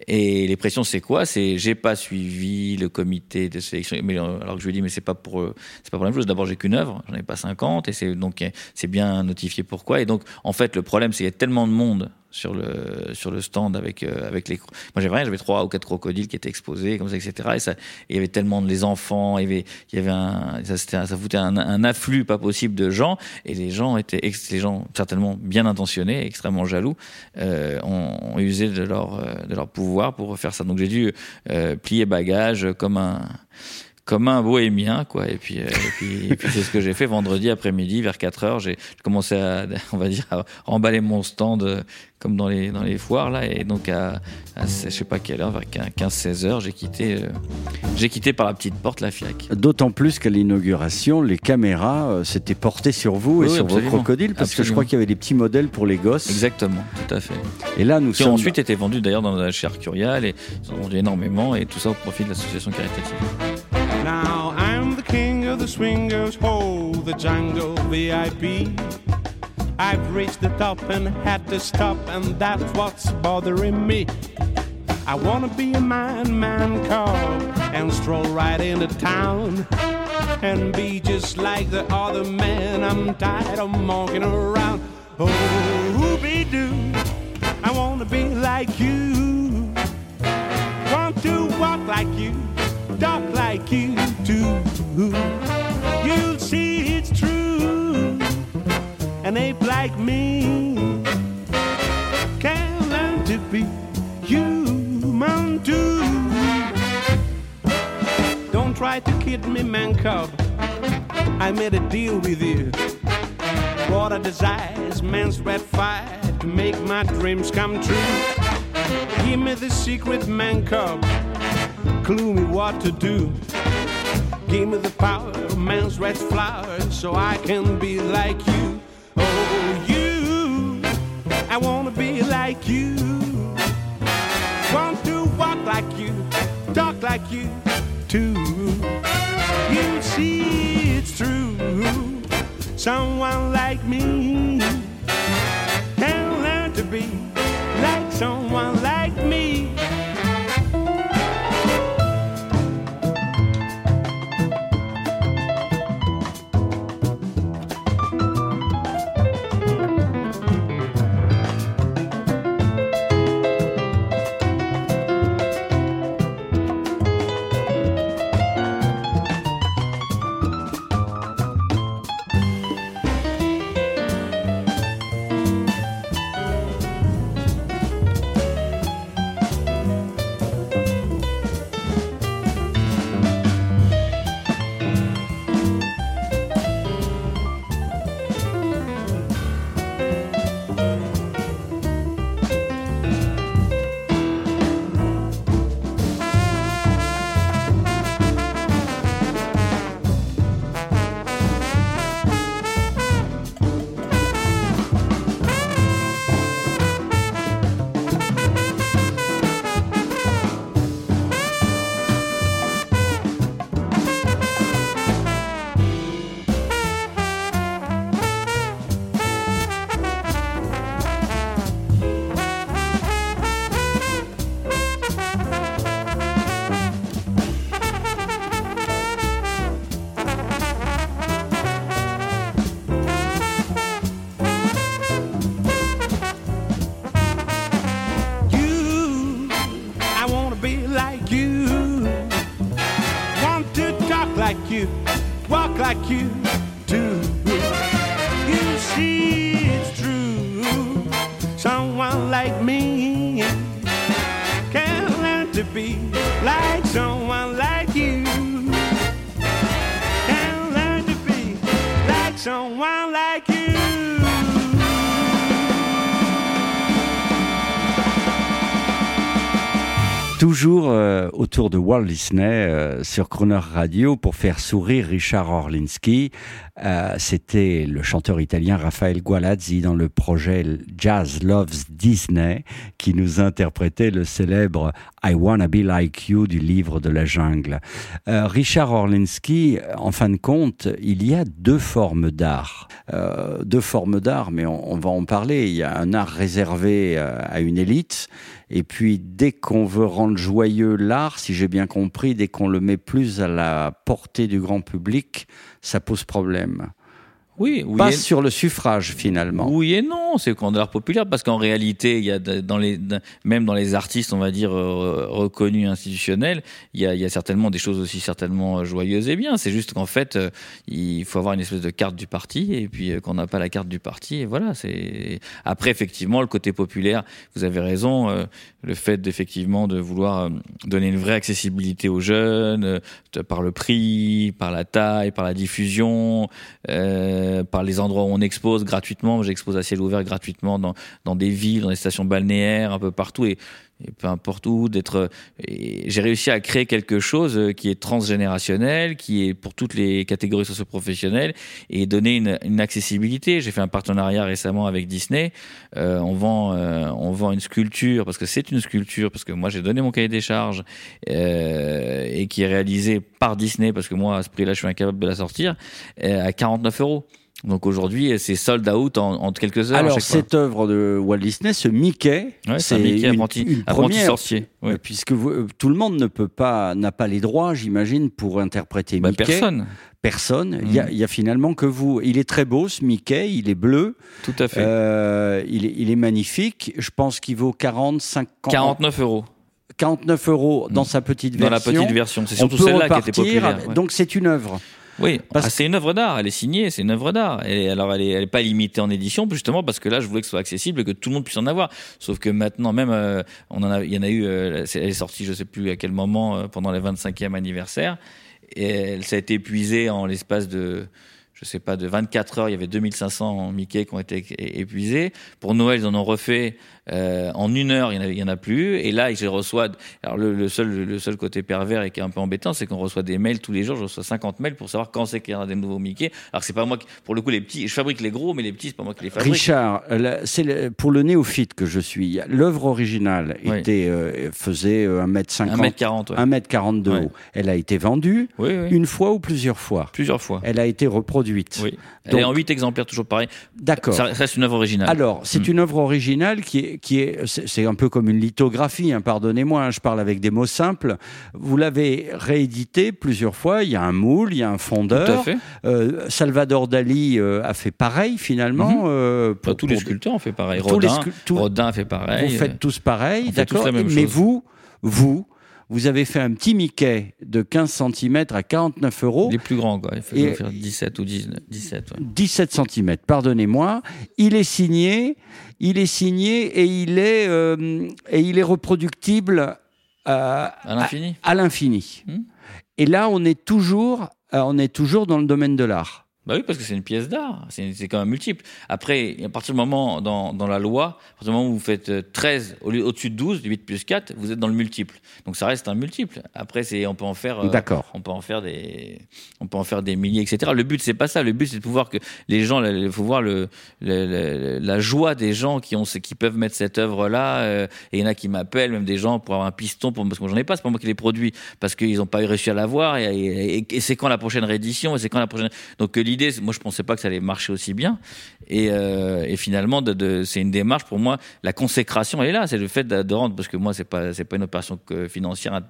Et les pressions, c'est quoi? C'est j'ai pas suivi le comité de sélection. Mais euh, alors que je lui dis, mais c'est pas pour euh, c'est pas pour la même chose. D'abord, j'ai qu'une œuvre, j'en ai pas 50, et c'est donc c'est bien notifié pourquoi. Et donc, en fait, le problème, c'est qu'il y a tellement de monde sur le sur le stand avec euh, avec les. Moi, j'avais rien, j'avais trois ou quatre crocodiles qui étaient exposés comme ça, etc. Et il y avait tellement de les enfants, il y avait ça, c'était foutait un, afflux pas possible de gens, et les gens étaient les gens certainement bien intentionnés, extrêmement jaloux, euh, ont, ont usé de leur de leur pouvoir pour faire ça. Donc j'ai dû euh, plier bagage comme un comme un bohémien quoi. Et puis euh, et puis, c'est ce que j'ai fait vendredi après-midi vers 4 heures j'ai commencé à on va dire à emballer mon stand euh, comme dans les dans les foires là. Et donc à, à je sais pas quelle heure vers 15 16 heures j'ai quitté euh, j'ai quitté par la petite porte la FIAC. D'autant plus qu'à l'inauguration, les caméras s'étaient portées sur vous et Oui, sur vos crocodiles, parce que je crois qu'il y avait des petits modèles pour les gosses. exactement tout à fait. Et là, nous qui ont sommes. ensuite été vendus d'ailleurs dans la chez Arcurial et ils ont vendu énormément et tout ça au profit de l'association caritative Now I'm the king of the swingers, ho, the jungle VIP. I've reached the top and had to stop, and that's what's bothering me. I wanna be a man, man cub, and stroll right into town. And be just like the other men, I'm tired of monkeying around. Oh, be doo, I wanna be like you. Want to walk like you, you too. You'll see it's true. An ape like me can learn to be human too. Don't try to kid me, man cub. I made a deal with you. What I desire man's red fire to make my dreams come true. Give me the secret, man cub. Clue me what to do. Give me the power of man's red flower so I can be like you. Oh, you. I wanna be like you. Want to walk like you, talk like you too. You see it's true. Someone like me can learn to be like someone like Walt Disney euh, sur Croner Radio pour faire sourire Richard Orlinski. Euh, C'était le chanteur italien Raphaël Gualazzi dans le projet Jazz Loves Disney qui nous interprétait le célèbre I Wanna Be Like You du livre de la jungle. Euh, Richard Orlinski, en fin de compte, il y a deux formes d'art. Euh, deux formes d'art, mais on, va en parler. Il y a un art réservé à une élite. Et puis, dès qu'on veut rendre joyeux l'art, si j'ai bien compris, dès qu'on le met plus à la portée du grand public, ça pose problème. hemma. Oui, oui. Pas et- sur le suffrage, finalement. Oui et non, c'est qu'on a l'art populaire parce qu'en réalité, il y a dans les même dans les artistes, on va dire euh, reconnus institutionnels, il y a, il y a certainement des choses aussi certainement euh, joyeuses et bien. C'est juste qu'en fait, euh, il faut avoir une espèce de carte du parti et puis qu'on n'a pas la carte du parti et voilà. C'est après effectivement le côté populaire. Vous avez raison, le fait d'effectivement de vouloir donner une vraie accessibilité aux jeunes par le prix, par la taille, par la diffusion, euh, par les endroits où on expose gratuitement. J'expose à ciel ouvert gratuitement dans, dans des villes, dans des stations balnéaires, un peu partout. Et, et peu importe où, d'être. J'ai réussi à créer quelque chose euh, qui est transgénérationnel, qui est pour toutes les catégories socioprofessionnelles et donner une, une accessibilité. J'ai fait un partenariat récemment avec Disney. Euh, on vend, euh, on vend une sculpture parce que c'est une sculpture parce que moi j'ai donné mon cahier des charges euh, et qui est réalisée par Disney parce que moi à ce prix-là je suis incapable de la sortir euh, à 49 euros. Donc aujourd'hui c'est sold out en, en quelques heures. Alors, cette œuvre de Walt Disney, ce Mickey, Ouais, c'est un Mickey une, apprenti, une apprenti première, sorcier. Ouais. euh, puisque vous- euh, tout le monde ne peut pas, n'a pas les droits, j'imagine, pour interpréter Bah, Mickey. personne, Personne. Il y, a, il y a finalement que vous. Il est très beau, ce Mickey. Il est bleu. tout à fait. Euh, il, est, il est magnifique. Je pense qu'il vaut 40, 50, 49 euros 49 euros dans Mhm. sa petite dans version. la petite version. C'est surtout celle-là qui était populaire. ouais. Donc c'est une œuvre. Oui, Parce ah, c'est une œuvre d'art, elle est signée, c'est une œuvre d'art. Et alors elle est, elle est pas limitée en édition, justement parce que là je voulais que ce soit accessible et que tout le monde puisse en avoir. Sauf que maintenant même, euh, on en a, il y en a eu, euh, elle est sortie, je sais plus à quel moment euh, pendant les 25e anniversaire, et elle, ça a été épuisé en l'espace de je sais pas, de 24 heures, il y avait 2500 Mickey qui ont été épuisés. Pour Noël, ils en ont refait euh, en une heure, il y en, a, il y en a plus. Et là, je reçois. Alors le, le seul, le seul côté pervers et qui est un peu embêtant, c'est qu'on reçoit des mails tous les jours. Je reçois 50 mails pour savoir quand c'est qu'il y aura des nouveaux Mickey. Alors c'est pas moi qui, pour le coup, les petits, je fabrique les gros, mais les petits, c'est pas moi qui les fabrique. Richard, la- c'est pour le néophyte que je suis. L'œuvre originale Oui. était, euh, faisait euh, 1m50, 1m40, ouais. 1m40 de Ouais. haut. Elle a été vendue Oui, oui. une fois ou plusieurs fois. Plusieurs fois. Elle a été reproduite. Oui. Elle est Donc- en 8 exemplaires, toujours pareil. D'accord. Ça reste une œuvre originale. Alors, c'est Mm. une œuvre originale qui est, qui est, c'est un peu comme une lithographie. hein, Pardonnez-moi, hein, je parle avec des mots simples. Vous l'avez réédité plusieurs fois. Il y a un moule, il y a un Tout fondeur. à fait. Euh, Salvador Dali euh, a fait pareil finalement. Mhm. euh, pour- tous les sculpteurs ont fait pareil. tous les Rodin, scu- Rodin a fait pareil. Vous faites tous pareil, d'accord. Mais chose. vous, vous, vous avez fait un petit Mickey de 15 cm à 49 euros. Les plus grands, quoi. Il faut Et- faire 17 ou 19, 17. ouais. 17 cm, pardonnez-moi. Il est signé, il est signé et il est, euh, et il est reproductible euh, À l'infini. à l'infini. Hmm. Et là, on est toujours, euh, on est toujours dans le domaine de l'art. Bah oui, parce que c'est une pièce d'art. C'est quand même multiple. Après, à partir du moment, dans, dans la loi, à partir du moment où vous faites euh, 13 au lieu- au-dessus de 12, 8 plus 4, vous êtes dans le multiple. Donc ça reste un multiple. Après, on peut en faire, euh, on peut en faire des, on peut en faire des milliers, etc. Le but, c'est pas ça. Le but, c'est de pouvoir que les gens, il faut voir le, le- le- la joie des gens qui ont, qui peuvent mettre cette œuvre-là. euh, et il y en a qui m'appellent, même des gens pour avoir un piston, pour, parce que moi, j'en ai pas, c'est pas moi qui les produis, parce qu'ils n'ont pas réussi à l'avoir. Et, et- et- et c'est quand la prochaine réédition, et c'est quand la prochaine. Donc euh, l'idée, moi, je pensais pas que ça allait marcher aussi bien. Et, euh, finalement, c'est une démarche pour moi. La consécration, est là. C'est le fait de, de rendre, parce que moi, c'est pas, c'est pas une opération financière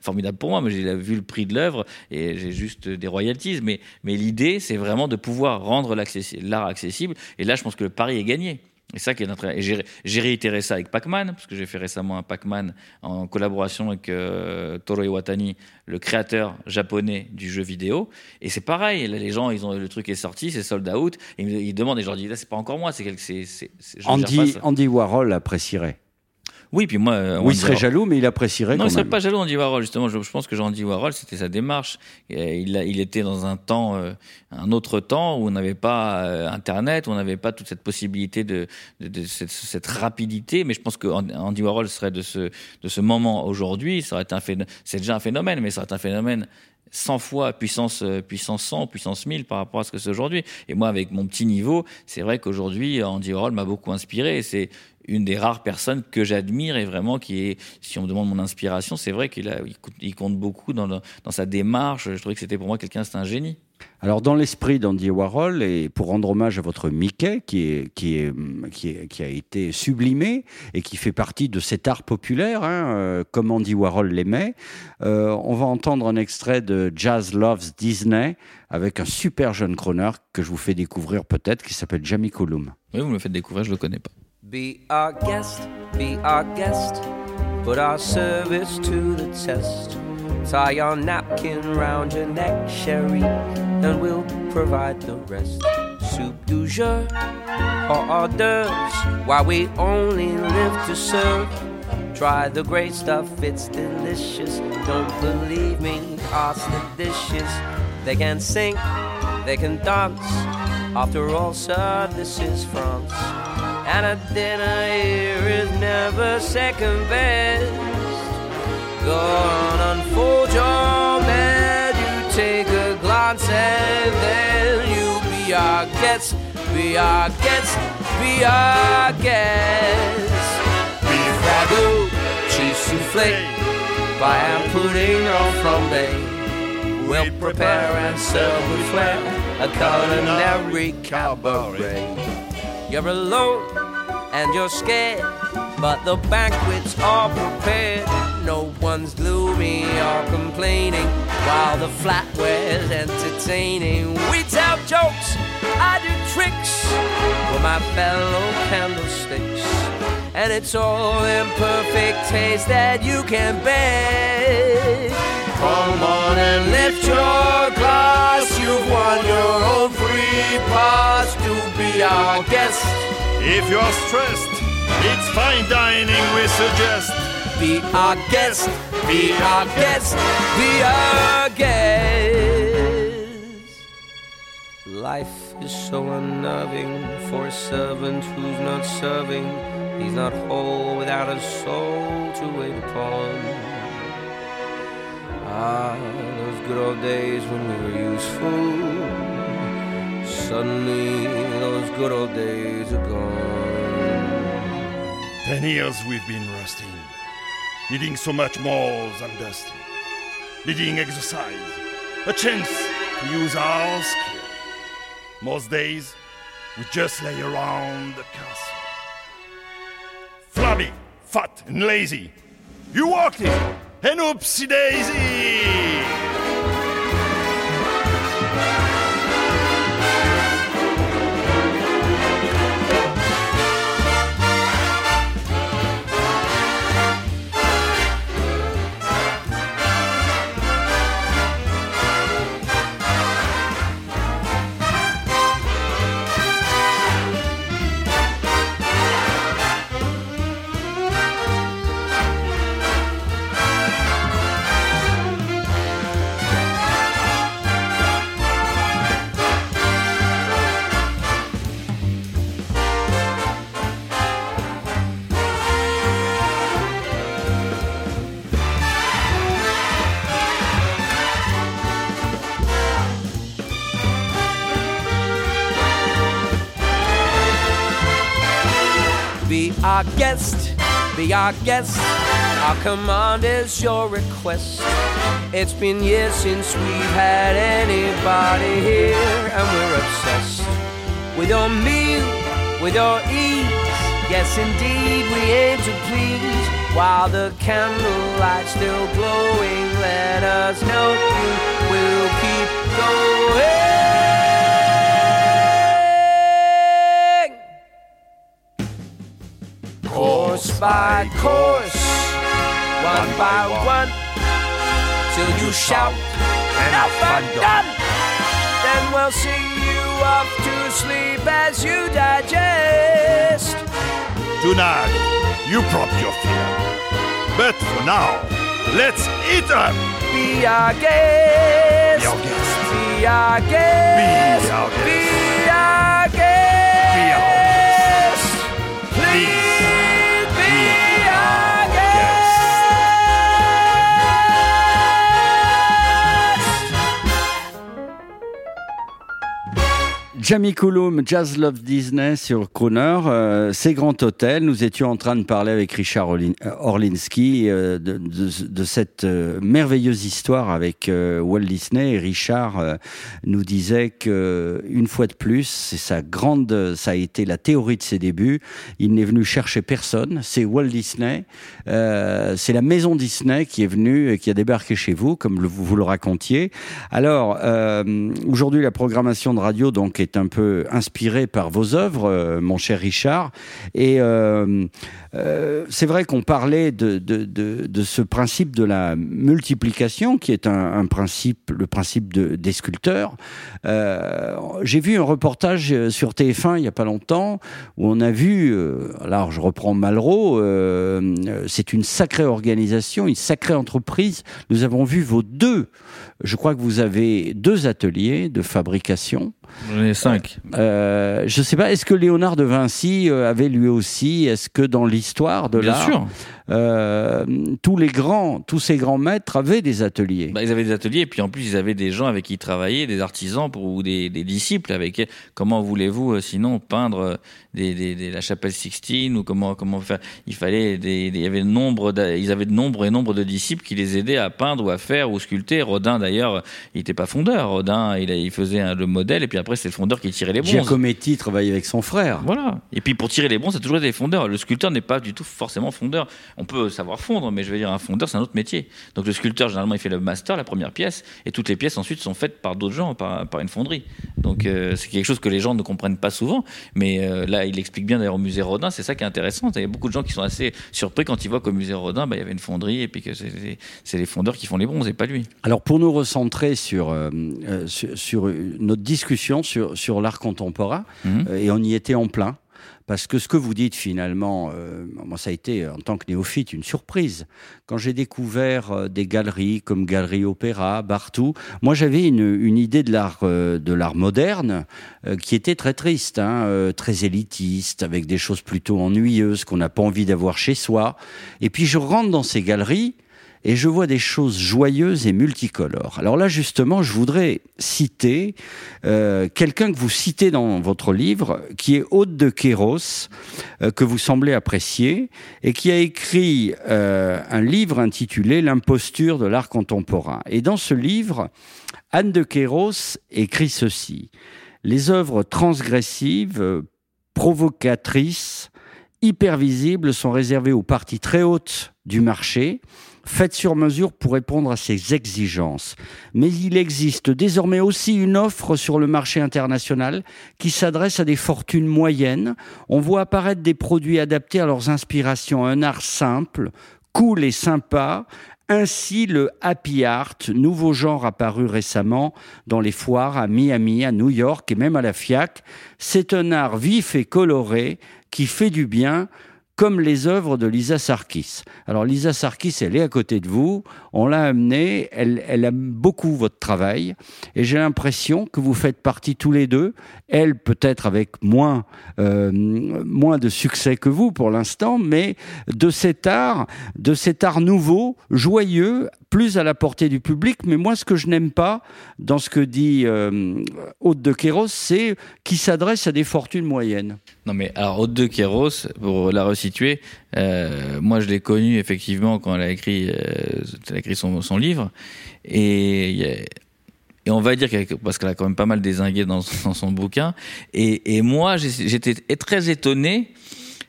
formidable pour moi. Mais j'ai vu le prix de l'œuvre et j'ai juste des royalties. Mais, mais l'idée, c'est vraiment de pouvoir rendre l'art accessible. Et là, je pense que le pari est gagné. Et ça qui est notre. Et j'ai réitéré ça avec Pac-Man, parce que j'ai fait récemment un Pac-Man en collaboration avec euh, Toro Iwatani, le créateur japonais du jeu vidéo. Et c'est pareil, là, les gens, ils ont le truc est sorti, c'est sold out, et ils, me- demandent, et je leur dis, là, c'est pas encore moi, c'est quelque, Andy. Andy Warhol apprécierait. Oui, puis moi. euh, Ou il serait jaloux, mais il apprécierait Non, quand il serait même. pas jaloux Andy Warhol justement. Je, je pense que Andy Warhol, c'était sa démarche. Et il, était dans un temps, euh, un autre temps où on n'avait pas euh, Internet, où on n'avait pas toute cette possibilité de, de, de cette, cette rapidité. Mais je pense que An- Andy Warhol serait de ce de ce moment aujourd'hui. Ça aurait été un phénomène. C'est déjà un phénomène, mais ça aurait été un phénomène 100 fois puissance euh, puissance 100 puissance 1000 par rapport à ce que c'est aujourd'hui et moi avec mon petit niveau c'est vrai qu'aujourd'hui Andy Warhol m'a beaucoup inspiré c'est une des rares personnes que j'admire et vraiment qui est si on me demande mon inspiration c'est vrai qu'il a il compte, il compte beaucoup dans, le- dans sa démarche. Je trouvais que c'était pour moi quelqu'un c'est un génie. Alors, dans l'esprit d'Andy Warhol, et pour rendre hommage à votre Mickey, qui, est, qui, est, qui, est- qui a été sublimé et qui fait partie de cet art populaire, hein, euh, comme Andy Warhol l'aimait, euh, on va entendre un extrait de Jazz Loves Disney avec un super jeune crooner que je vous fais découvrir peut-être, qui s'appelle Jamie Cullum. oui vous me le faites découvrir je le connais pas Be our guest, be our guest. Put our service to the test. Tie your napkin round your neck, Sherry, and we'll provide the rest. Soup du jour or hors d'oeuvres, while we only live to serve. Try the great stuff, it's delicious. Don't believe me, ask the dishes. They can sing, they can dance. After all, sir, this is France. And a dinner here is never second best. Go on, unfold your menu, take a glance, and then you be our guest, be our guest, be our guest. Beef ragout, cheese souffle, and pudding or flambe. We'll prepare and serve with flair a culinary cabaret. You're alone and you're scared, but the banquets are prepared. No one's gloomy or complaining while the flatware's entertaining. We tell jokes, I do tricks with my fellow candlesticks. And it's all in perfect taste that you can bear. Come on and lift your glass. You've won your own free pass to be our guest. If you're stressed, it's fine dining we suggest. Be our guest. Be our guest. Be our guest. Life is so unnerving for a servant who's not serving. He's not whole without a soul to wait upon. Ah, those good old days when we were useful. Suddenly, those good old days are gone. Ten years we've been rusting, needing so much more than dusting, needing exercise, a chance to use our skill. Most days, we just lay around the castle. Flabby, fat, and lazy. You walked it, and oopsie daisy! Our guest, be our guest. Our command is your request. It's been years since we've had anybody here, and we're obsessed with your meal, with your ease. Yes, indeed, we aim to please. While the candlelight's still glowing, let us help you. We'll keep going. Course by course, one by one, till you shout, enough and done. Then we'll sing you off to sleep as you digest. Tonight, you prop your fear. But for now, let's eat up! Be our guest. Be our guest. Be our guest. Be our guest. Be our guest. Please Jamie Cullum, Jazz Love Disney sur Crooner, euh, c'est Grand Hôtel. Nous étions en train de parler avec Richard Orlin- euh, Orlinski euh, de, de- de cette euh, merveilleuse histoire avec euh, Walt Disney. Et Richard nous disait que une fois de plus, c'est sa grande, ça a été la théorie de ses débuts. Il n'est venu chercher personne. C'est Walt Disney. C'est la maison Disney qui est venue et qui a débarqué chez vous, comme vous, le racontiez. Alors, aujourd'hui, la programmation de radio donc est un peu inspirée par vos œuvres, euh, mon cher Richard. Et euh, c'est vrai qu'on parlait de, de, de, de ce principe de la multiplication, qui est un, un principe, le principe de, des sculpteurs. Euh, J'ai vu un reportage sur TF1 il y a pas longtemps où on a vu, euh, alors je reprends Malraux, euh, c'est une sacrée organisation, une sacrée entreprise. Nous avons vu vos deux, je crois que vous avez deux ateliers de fabrication. J'en ai cinq. Je sais pas, est-ce que Léonard de Vinci avait lui aussi, est-ce que dans l'histoire de Bien l'art, sûr. Tous les grands, tous ces grands maîtres avaient des ateliers Bah, ils avaient des ateliers et puis en plus ils avaient des gens avec qui ils travaillaient, des artisans pour, ou des, des disciples avec comment voulez-vous euh, sinon peindre euh, des, des, des- la chapelle Sixtine ou comment comment faire? Il fallait des, il y avait nombre ils avaient de nombre et nombre de disciples qui les aidaient à peindre ou à faire ou sculpter Rodin d'ailleurs il n'était pas fondeur Rodin il, a- il faisait un- le modèle et puis après c'est le fondeur qui tirait les bronzes Giacometti travaillait avec son frère. voilà. Et puis pour tirer les bronzes, c'est toujours des fondeurs. Le sculpteur n'est pas du tout forcément fondeur. On peut savoir fondre, mais je veux dire, un fondeur, c'est un autre métier. Donc le sculpteur, généralement, il fait le master, la première pièce, et toutes les pièces ensuite sont faites par d'autres gens, par, par une fonderie. Donc euh, c'est quelque chose que les gens ne comprennent pas souvent. Mais euh, là, il explique bien d'ailleurs au musée Rodin, c'est ça qui est intéressant. Il y a beaucoup de gens qui sont assez surpris quand ils voient qu'au musée Rodin, bah, il y avait une fonderie, et puis que c'est- c'est c'est les fondeurs qui font les bronzes et pas lui. Alors pour nous recentrer sur, euh, euh, sur, sur notre discussion sur, sur l'art contemporain, Mhm. euh, et on y était en plein, parce que ce que vous dites finalement, euh, moi ça a été en tant que néophyte une surprise. Quand j'ai découvert euh, des galeries comme Galerie Opéra, Bartou, moi j'avais une, une idée de l'art euh, moderne euh, qui était très triste, hein, euh, très élitiste, avec des choses plutôt ennuyeuses qu'on n'a pas envie d'avoir chez soi. Et puis je rentre dans ces galeries et je vois des choses joyeuses et multicolores. Alors là, justement, je voudrais citer euh, quelqu'un que vous citez dans votre livre, qui est Aude de Kéros, euh, que vous semblez apprécier, et qui a écrit euh, un livre intitulé L'imposture de l'art contemporain. Et dans ce livre, Anne de Kéros écrit ceci. Les œuvres transgressives, provocatrices, hyper visibles sont réservées aux parties très hautes du marché, faites sur mesure pour répondre à ces exigences. Mais il existe désormais aussi une offre sur le marché international qui s'adresse à des fortunes moyennes. On voit apparaître des produits adaptés à leurs inspirations, un art simple, cool et sympa. Ainsi, le happy art, nouveau genre apparu récemment dans les foires à Miami, à New York et même à la FIAC, c'est un art vif et coloré qui fait du bien comme les œuvres de Lisa Sarkis. Alors Lisa Sarkis, elle est à côté de vous, on l'a amenée, elle, elle aime beaucoup votre travail, et j'ai l'impression que vous faites partie tous les deux, elle peut-être avec moins, euh, moins de succès que vous pour l'instant, mais de cet art, de cet art nouveau, joyeux, plus à la portée du public. Mais moi, ce que je n'aime pas dans ce que dit euh, Aude de Kéros, c'est qui s'adresse à des fortunes moyennes. Non mais alors Aude de Kéros, pour la resituer, euh, moi je l'ai connue effectivement quand elle a écrit, euh, son, son livre, et, et on va dire qu'elle- parce qu'elle a quand même pas mal désingué dans, dans son bouquin, et, et moi j'étais très étonné.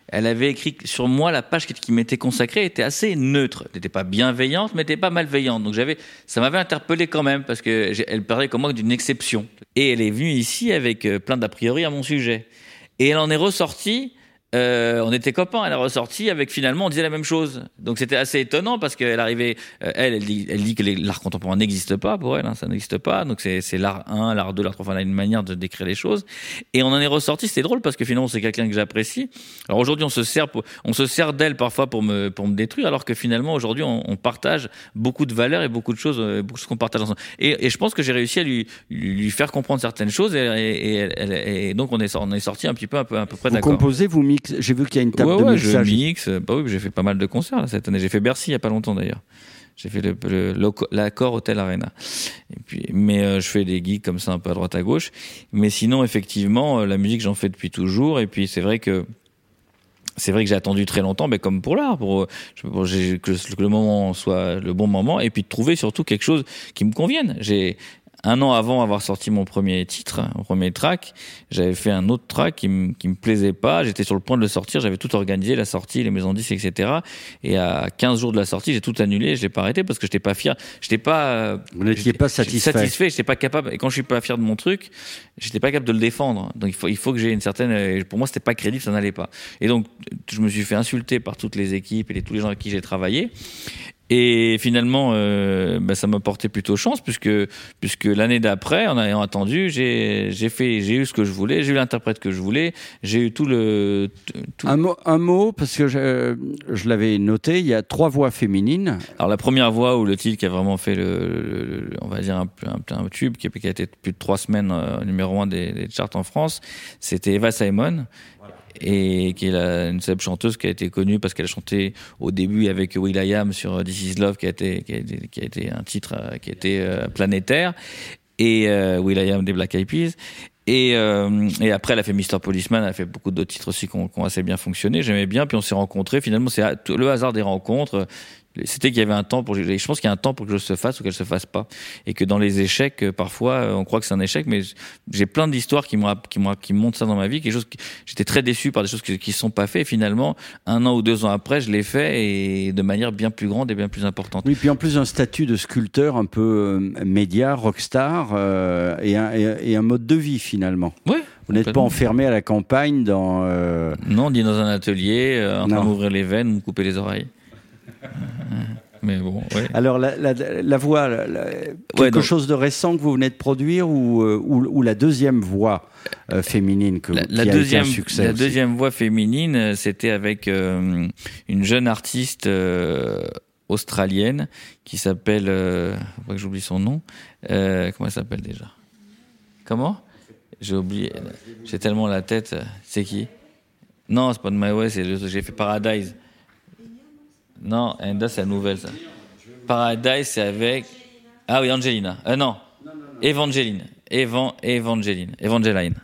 Elle avait écrit sur moi la page qui, m'était consacrée était assez neutre. N'était pas bienveillante, mais n'était pas malveillante. Donc j'avais, ça m'avait interpellé quand même parce que elle parlait comme moi d'une exception. Et elle est venue ici avec euh, plein d'a priori à mon sujet. Et elle en est ressortie euh, on était copains. Elle est ressortie avec finalement, on disait la même chose. Donc c'était assez étonnant parce qu'elle arrivait, euh, elle, elle dit, elle dit que l'art contemporain n'existe pas pour elle, hein, ça n'existe pas. Donc c'est l'art 1, l'art 2, l'art 3, enfin, elle a une manière de décrire les choses. Et on en est ressorti, c'était drôle parce que finalement c'est quelqu'un que j'apprécie. Alors aujourd'hui on se sert, pour- on se sert d'elle parfois pour me, pour me détruire, alors que finalement aujourd'hui on, on partage beaucoup de valeurs et beaucoup de choses, euh, beaucoup de choses qu'on partage ensemble. Et, et je pense que j'ai réussi à lui, lui, lui faire comprendre certaines choses et, et, et donc on est, sor- on est sorti un petit peu, un peu, à peu près Vous d'accord. composez, vous J'ai vu qu'il y a une table Ouais, de ouais, je mixage. mixe. Bah oui, j'ai fait pas mal de concerts là, cette année. J'ai fait Bercy il y a pas longtemps d'ailleurs. J'ai fait l'accord Hotel Arena. Et puis, mais euh, je fais des gigs comme ça un peu à droite à gauche. Mais sinon, effectivement, euh, la musique j'en fais depuis toujours. Et puis c'est vrai que c'est vrai que j'ai attendu très longtemps, mais comme pour l'art, pour, je- que le moment soit le bon moment, et puis de trouver surtout quelque chose qui me convienne. J'ai un an avant avoir sorti mon premier titre, mon premier track, j'avais fait un autre track qui me qui me plaisait pas. J'étais sur le point de le sortir, j'avais tout organisé, la sortie, les maisons de disques, etc. Et à 15 jours de la sortie, j'ai tout annulé, je l'ai pas arrêté parce que j'étais pas fier, j'étais pas, euh, Vous n'étiez pas satisfait. satisfait, j'étais pas capable. Et quand je suis pas fier de mon truc, j'étais pas capable de le défendre. Donc il faut, il faut que j'ai une certaine. euh, Pour moi, c'était pas crédible, ça n'allait pas. Et donc, je me suis fait insulter par toutes les équipes et les- tous les gens avec qui j'ai travaillé. Et finalement, euh, bah, ça m'a porté plutôt chance puisque puisque l'année d'après, en ayant attendu, j'ai j'ai fait, j'ai eu ce que je voulais, j'ai eu l'interprète que je voulais, j'ai eu tout le tout, Un mot, un mot, parce que je, je l'avais noté, il y a trois voix féminines. Alors la première voix ou le titre qui a vraiment fait le, le- le- on va dire un, un, un tube qui a, qui a été plus de trois semaines euh, numéro un des, des charts en France, c'était Eva Simon. Et qui est une célèbre chanteuse qui a été connue parce qu'elle a chanté au début avec Will.i.am sur This Is Love qui a été, qui a été, un titre euh, qui a été euh, planétaire et euh, Will.i.am des Black Eyed Peas. Et, euh, et après, elle a fait Mr. Policeman, elle a fait beaucoup d'autres titres aussi qui ont assez bien fonctionné. J'aimais bien, puis on s'est rencontrés. Finalement, c'est le hasard des rencontres. C'était qu'il y avait un temps pour. Je pense qu'il y a un temps pour que je se fasse ou qu'elle se fasse pas, et que dans les échecs, euh, parfois, euh, on croit que c'est un échec, mais j'ai plein d'histoires qui qui qui montrent ça dans ma vie. Quelque chose. J'étais très déçu par des choses qui, se sont pas faites. Et finalement, un an ou deux ans après, je l'ai fait et de manière bien plus grande et bien plus importante. Oui, puis en plus un statut de sculpteur un peu euh, média, rockstar, euh, et, un, et, et un mode de vie finalement. Vous n'êtes pas enfermé à la campagne dans. euh, Non, dit dans un atelier, en train m'ouvrir les veines, me couper les oreilles. Mais bon, ouais. Alors la, la, la voix, la- quelque Ouais, donc- chose de récent que vous venez de produire ou, euh, ou, ou la deuxième voix euh, féminine que, qui la a été un succès la aussi? deuxième voix féminine, euh, c'était avec euh, une jeune artiste euh, australienne qui s'appelle, faut que j'oublie son nom. Comment elle s'appelle déjà? Comment? J'ai oublié. J'ai tellement la tête. C'est qui? Non, c'est pas de My Way, c'est j'ai fait Paradise. Non, Enda, c'est la nouvelle ça. Paradise, c'est avec. Ah oui, Angelina. Euh, non. Evangeline. Evan, Evangeline. Evangeline.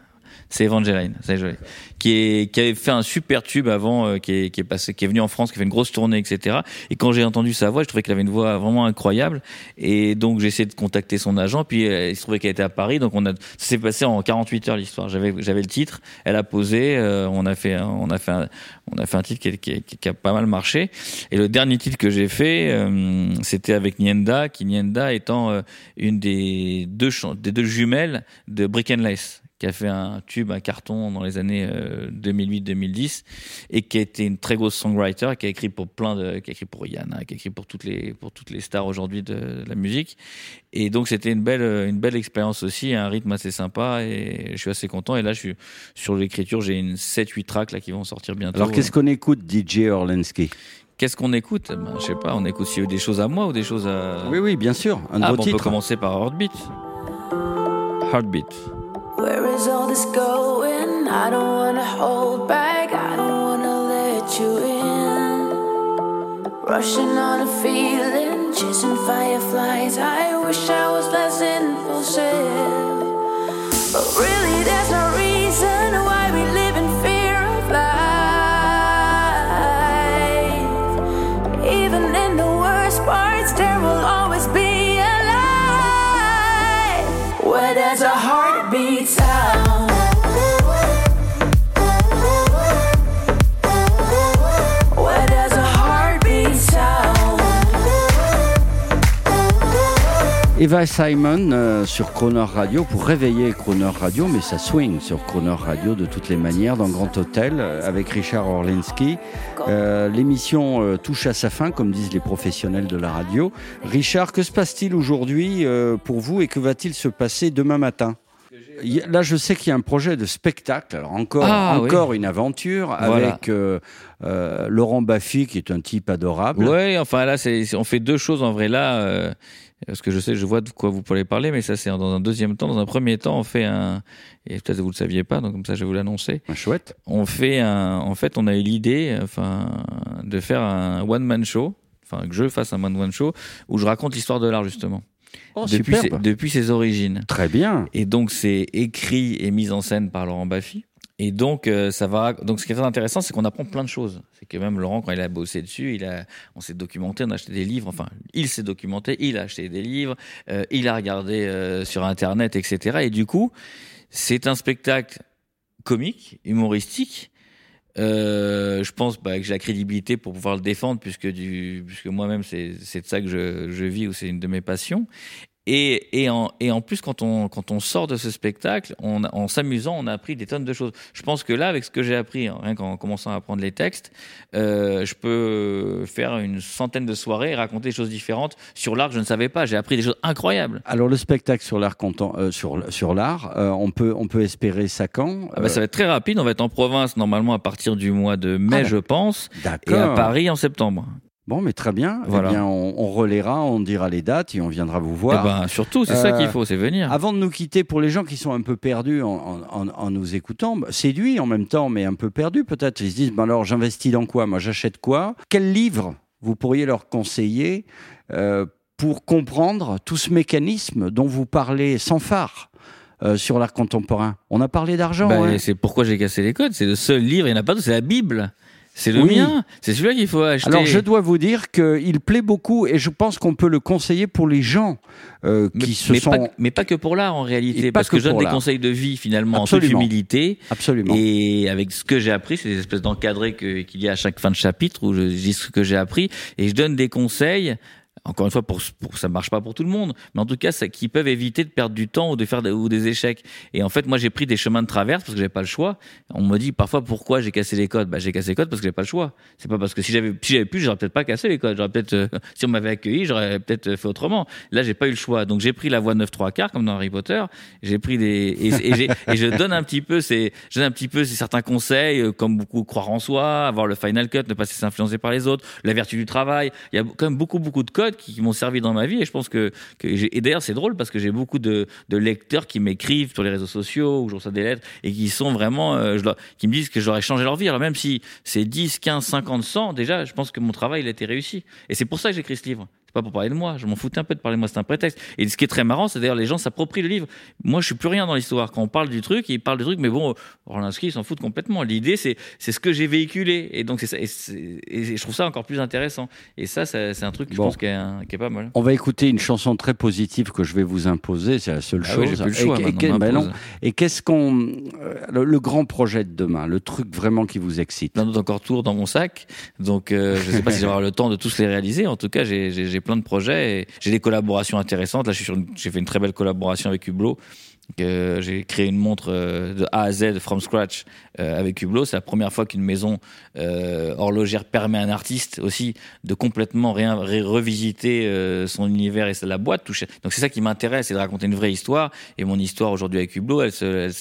C'est Evangeline, c'est joli. Qui, est, qui avait fait un super tube avant, euh, qui, est, qui est passé, qui est venu en France, qui a fait une grosse tournée, etc. Et quand j'ai entendu sa voix, je trouvais qu'elle avait une voix vraiment incroyable. Et donc j'ai essayé de contacter son agent. Puis euh, il se trouvait qu'elle était à Paris, donc on a, ça s'est passé en 48 heures l'histoire. J'avais, le titre, elle a posé, euh, on a fait, on a fait, un, on a fait un titre qui, qui, qui- a pas mal marché. Et le dernier titre que j'ai fait, euh, c'était avec Nienda, qui Nienda étant euh, une des deux, des deux jumelles de Brick and Lace qui a fait un tube, un carton dans les années euh, 2008-2010 et qui a été une très grosse songwriter, qui a écrit pour plein de, qui a écrit pour Rihanna, qui a écrit pour toutes les, pour toutes les stars aujourd'hui de, la musique. Et donc c'était une belle, une belle expérience aussi, un rythme assez sympa et je suis assez content. Et là, je suis sur l'écriture, j'ai une 7-8 tracks là qui vont sortir bientôt. Alors qu'est-ce qu'on écoute, DJ Orlensky? Qu'est-ce qu'on écoute? Ben, Je sais pas, on écoute s'il y a des choses à moi ou des choses à. Oui, oui, bien sûr. Un ah, bon, on peut commencer par Heartbeat. Heartbeat. Where is all this going? I don't wanna hold back, I don't wanna let you in. Rushing on a feeling, chasing fireflies. I wish I was less impulsive. But really, there's no reason Eva Simon euh, sur Croner Radio pour réveiller Croner Radio, mais ça swing sur Croner Radio de toutes les manières dans Grand Hôtel euh, avec Richard Orlinski. Euh, L'émission euh, touche à sa fin, comme disent les professionnels de la radio. Richard, que se passe-t-il aujourd'hui euh, pour vous et que va-t-il se passer demain matin? Là, je sais qu'il y a un projet de spectacle. Alors encore, Ah, oui. encore une aventure Voilà. avec euh, euh, Laurent Baffy, qui est un type adorable. Ouais, enfin là, c'est, on fait deux choses en vrai là. euh, parce que je sais, je vois de quoi vous pourrez parler, mais ça c'est dans un deuxième temps. Dans un premier temps, on fait un, et peut-être vous le saviez pas, donc comme ça je vais vous l'annoncer. Chouette. On fait un, en fait, on a eu l'idée, enfin, de faire un one man show, enfin que je fasse un one man show où je raconte l'histoire de l'art justement. Oh, depuis, superbe. ses, depuis ses origines. Très bien. Et donc c'est écrit et mis en scène par Laurent Baffy. Et donc euh, ça va. Donc ce qui est très intéressant, c'est qu'on apprend plein de choses. C'est que même Laurent, quand il a bossé dessus, il a, on s'est documenté, on a acheté des livres. Enfin, il s'est documenté, il a acheté des livres, euh, il a regardé euh, sur internet, etc. Et du coup, c'est un spectacle comique, humoristique. Euh, je pense bah, que j'ai la crédibilité pour pouvoir le défendre puisque puisque moi-même c'est c'est de ça que je, je vis ou c'est une de mes passions et, et, en, et en plus, quand on, quand on sort de ce spectacle, on, en s'amusant, on a appris des tonnes de choses. Je pense que là, avec ce que j'ai appris, hein, rien qu'en commençant à apprendre les textes, euh, je peux faire une centaine de soirées et raconter des choses différentes sur l'art que je ne savais pas. J'ai appris des choses incroyables. Alors le spectacle sur l'art, euh, sur, sur l'art, euh, on peut on peut espérer ça quand Ah bah, ça va être très rapide. On va être en province normalement à partir du mois de mai, Ah, je pense, et à. Paris en septembre. Bon, mais très bien. Voilà. Eh bien, on, on relaiera, on dira les dates et on viendra vous voir. Eh ben, surtout, c'est ça qu'il faut, c'est venir. Avant de nous quitter, pour les gens qui sont un peu perdus en, en- en- nous écoutant, bah, séduits en même temps, mais un peu perdus peut-être, ils se disent, ben alors j'investis dans quoi? Moi, j'achète quoi? Quel livre vous pourriez leur conseiller euh, pour comprendre tout ce mécanisme dont vous parlez sans phare euh, sur l'art contemporain? On a parlé d'argent. Hein. C'est pourquoi j'ai cassé les codes. C'est le seul livre, il n'y en a pas d'autre, c'est la Bible. C'est le Oui. mien. C'est celui-là qu'il faut acheter. Alors, je dois vous dire qu'il plaît beaucoup et je pense qu'on peut le conseiller pour les gens euh, mais, qui se mais sont. pas, mais pas que pour l'art en réalité, parce que, que je donne des conseils de vie finalement en toute Absolument. humilité. Absolument. Et avec ce que j'ai appris, c'est des espèces d'encadrés qu'il y a à chaque fin de chapitre où je dis ce que j'ai appris et je donne des conseils. Encore une fois, pour, pour ça marche pas pour tout le monde, mais en tout cas, ça, qui peuvent éviter de perdre du temps ou de faire ou des échecs. Et en fait, moi, j'ai pris des chemins de traverse parce que j'avais pas le choix. On me dit parfois pourquoi j'ai cassé les codes? Bah, j'ai cassé les codes parce que j'ai pas le choix. C'est pas parce que si j'avais si j'avais pu, j'aurais peut-être pas cassé les codes. J'aurais peut-être euh, [laughs] si on m'avait accueilli, j'aurais peut-être fait autrement. Là, j'ai pas eu le choix. Donc j'ai pris la voie 9 3 quarts comme dans Harry Potter. J'ai pris des et, je donne un petit peu ces je donne un petit peu ces certains conseils euh, comme beaucoup croire en soi, avoir le final cut, ne pas se laisser influencer par les autres, la vertu du travail. Il y a quand même beaucoup beaucoup de codes qui, m'ont servi dans ma vie et je pense que, j'ai- et d'ailleurs c'est drôle parce que j'ai beaucoup de, lecteurs qui m'écrivent sur les réseaux sociaux ou je reçois des lettres et qui sont vraiment euh, qui me disent que j'aurais changé leur vie. Alors même si c'est 10, 15, 50, 100 déjà, je pense que mon travail il a été réussi. Et c'est pour ça que j'ai écrit ce livre. Pas pour parler de moi, je m'en foutais un peu de parler de moi, c'est un prétexte. Et ce qui est très marrant, c'est d'ailleurs les gens s'approprient le livre. Moi, je suis plus rien dans l'histoire. Quand on parle du truc, ils parlent du truc, mais bon, Orlinski, ils s'en foutent complètement. L'idée, c'est c'est ce que j'ai véhiculé, et donc c'est ça. Et, je trouve ça encore plus intéressant. Et ça, ça, c'est un truc que Bon. je pense qui est, pas mal. On va écouter une chanson très positive que je vais vous imposer, c'est la seule Ah chose. plus le choix et, ben qu'est-ce qu'on, euh, le, le grand projet de demain, le truc vraiment qui vous excite? Plein d'autres encore tours dans mon sac. Donc, euh, je sais pas si j'aurai le temps de tous les réaliser. En tout cas, j'ai plein de projets et j'ai des collaborations intéressantes. Là, j'ai fait une très belle collaboration avec Hublot. Que j'ai créé une montre euh, de A à Z from scratch euh, avec Hublot. C'est la première fois qu'une maison euh, horlogère permet à un artiste aussi de complètement rien, revisiter son univers et la boîte toucher. Donc c'est ça qui m'intéresse, c'est de raconter une vraie histoire. Et mon histoire aujourd'hui avec Hublot, elle,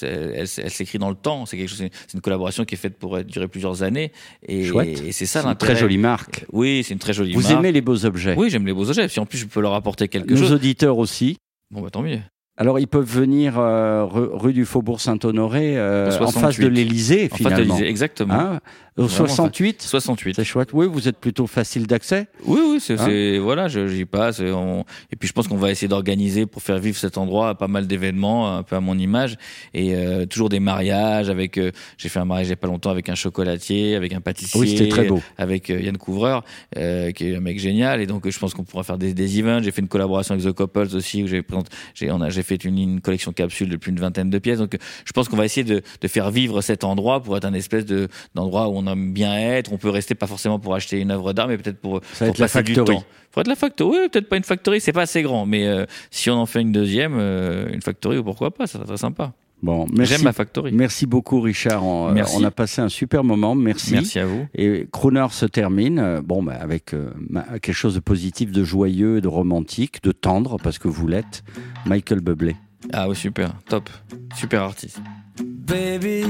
elle, s'écrit dans le temps. C'est quelque chose, c'est une collaboration qui est faite pour durer plusieurs années. Et, c'est ça l'intérêt. très jolie marque. Oui, c'est une très jolie Vous marque. aimez les beaux objets Oui, j'aime les beaux objets. Si en plus je peux leur apporter quelque Nos chose. auditeurs aussi. Bon, bah tant mieux. Alors, ils peuvent venir euh, rue, rue du Faubourg Saint-Honoré, euh, en 68. face de l'Élysée, En face de finalement. l'Élysée, exactement. Hein? Au Vraiment, 68 68. C'est chouette. Oui, vous êtes plutôt facile d'accès Oui, oui, c'est, Hein c'est- voilà, je- j'y passe. Et, on- et puis je pense qu'on va essayer d'organiser pour faire vivre cet endroit pas mal d'événements, un peu à mon image, et euh, toujours des mariages. Avec, euh, j'ai fait un mariage il y a pas longtemps avec un chocolatier, avec un pâtissier, Oui, c'était très beau. avec euh, Yann Couvreur, euh, qui est un mec génial. Et donc euh, je pense qu'on pourra faire des, des events. J'ai fait une collaboration avec The Couples aussi où j'ai présenté, j'ai, on a, j'ai fait une, une collection capsule de plus d'une vingtaine de pièces. Donc, euh, je pense qu'on va essayer de, de faire vivre cet endroit pour être un espèce de d'endroit où on aime bien être. On peut rester pas forcément pour acheter une œuvre d'art, mais peut-être pour, Ça pour être la passer du temps. Faut être la factory. Oui, peut-être pas une factory, c'est pas assez grand, mais euh, si on en fait une deuxième, euh, une factory, pourquoi pas, ça serait très sympa. Bon, merci. J'aime ma factory. Merci beaucoup, Richard. On, euh, Merci. on a passé un super moment. Merci. Merci à vous. Et Crooner se termine, bon, bah, avec euh, quelque chose de positif, de joyeux, de romantique, de tendre, parce que vous l'êtes. Michael Bublé. Ah oui, super, top, super artiste. Baby,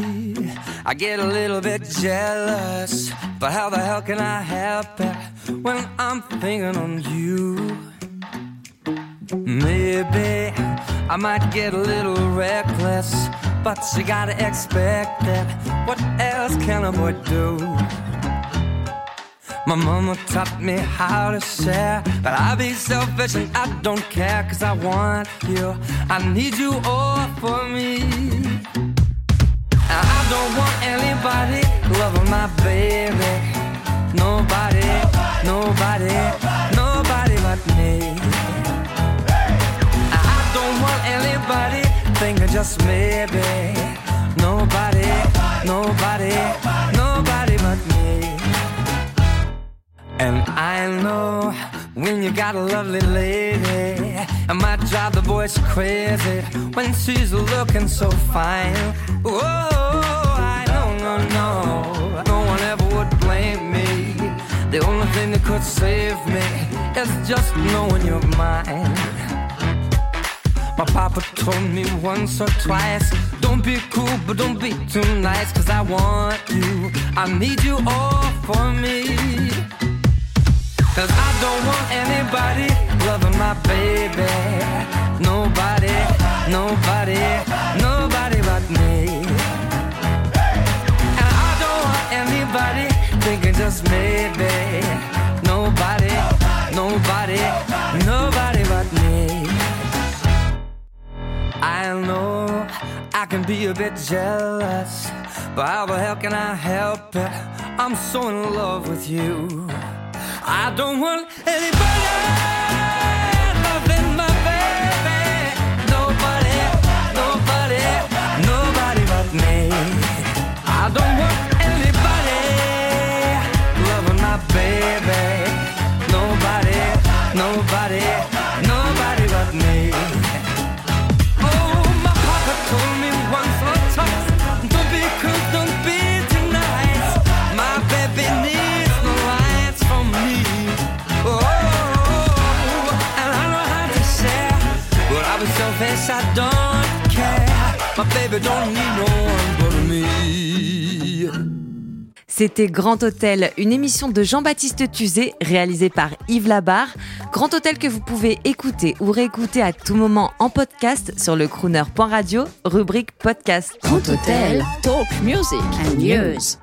I get a little bit jealous, but how the hell can I help it when I'm thinking on you? Maybe I might get a little reckless, but you gotta expect it. What else can a boy do? My mama taught me how to share, but I be selfish and I don't care, cause I want you. I need you all for me. I don't want anybody loving my baby. Nobody, nobody, nobody but me. I don't want anybody thinking just maybe. Nobody, nobody, nobody me. And I know when you got a lovely lady, I might drive the boys crazy when she's looking so fine. Oh, I know, no, no, no one ever would blame me. The only thing that could save me is just knowing you're mine. My papa told me once or twice Don't be cool, but don't be too nice Cause I want you, I need you all for me Cause I don't want anybody loving my baby Nobody, nobody, nobody but me And I don't want anybody thinking just maybe Nobody, nobody, nobody but me I know I can be a bit jealous, but how the hell can I help it? I'm so in love with you. I don't want anybody My baby don't need no one but me. C'était Grand Hôtel, une émission de Jean-Baptiste Tuzet réalisée par Yves Labarre. Grand Hôtel que vous pouvez écouter ou réécouter à tout moment en podcast sur le crooner.radio, rubrique podcast. Grand Hôtel, talk music and news.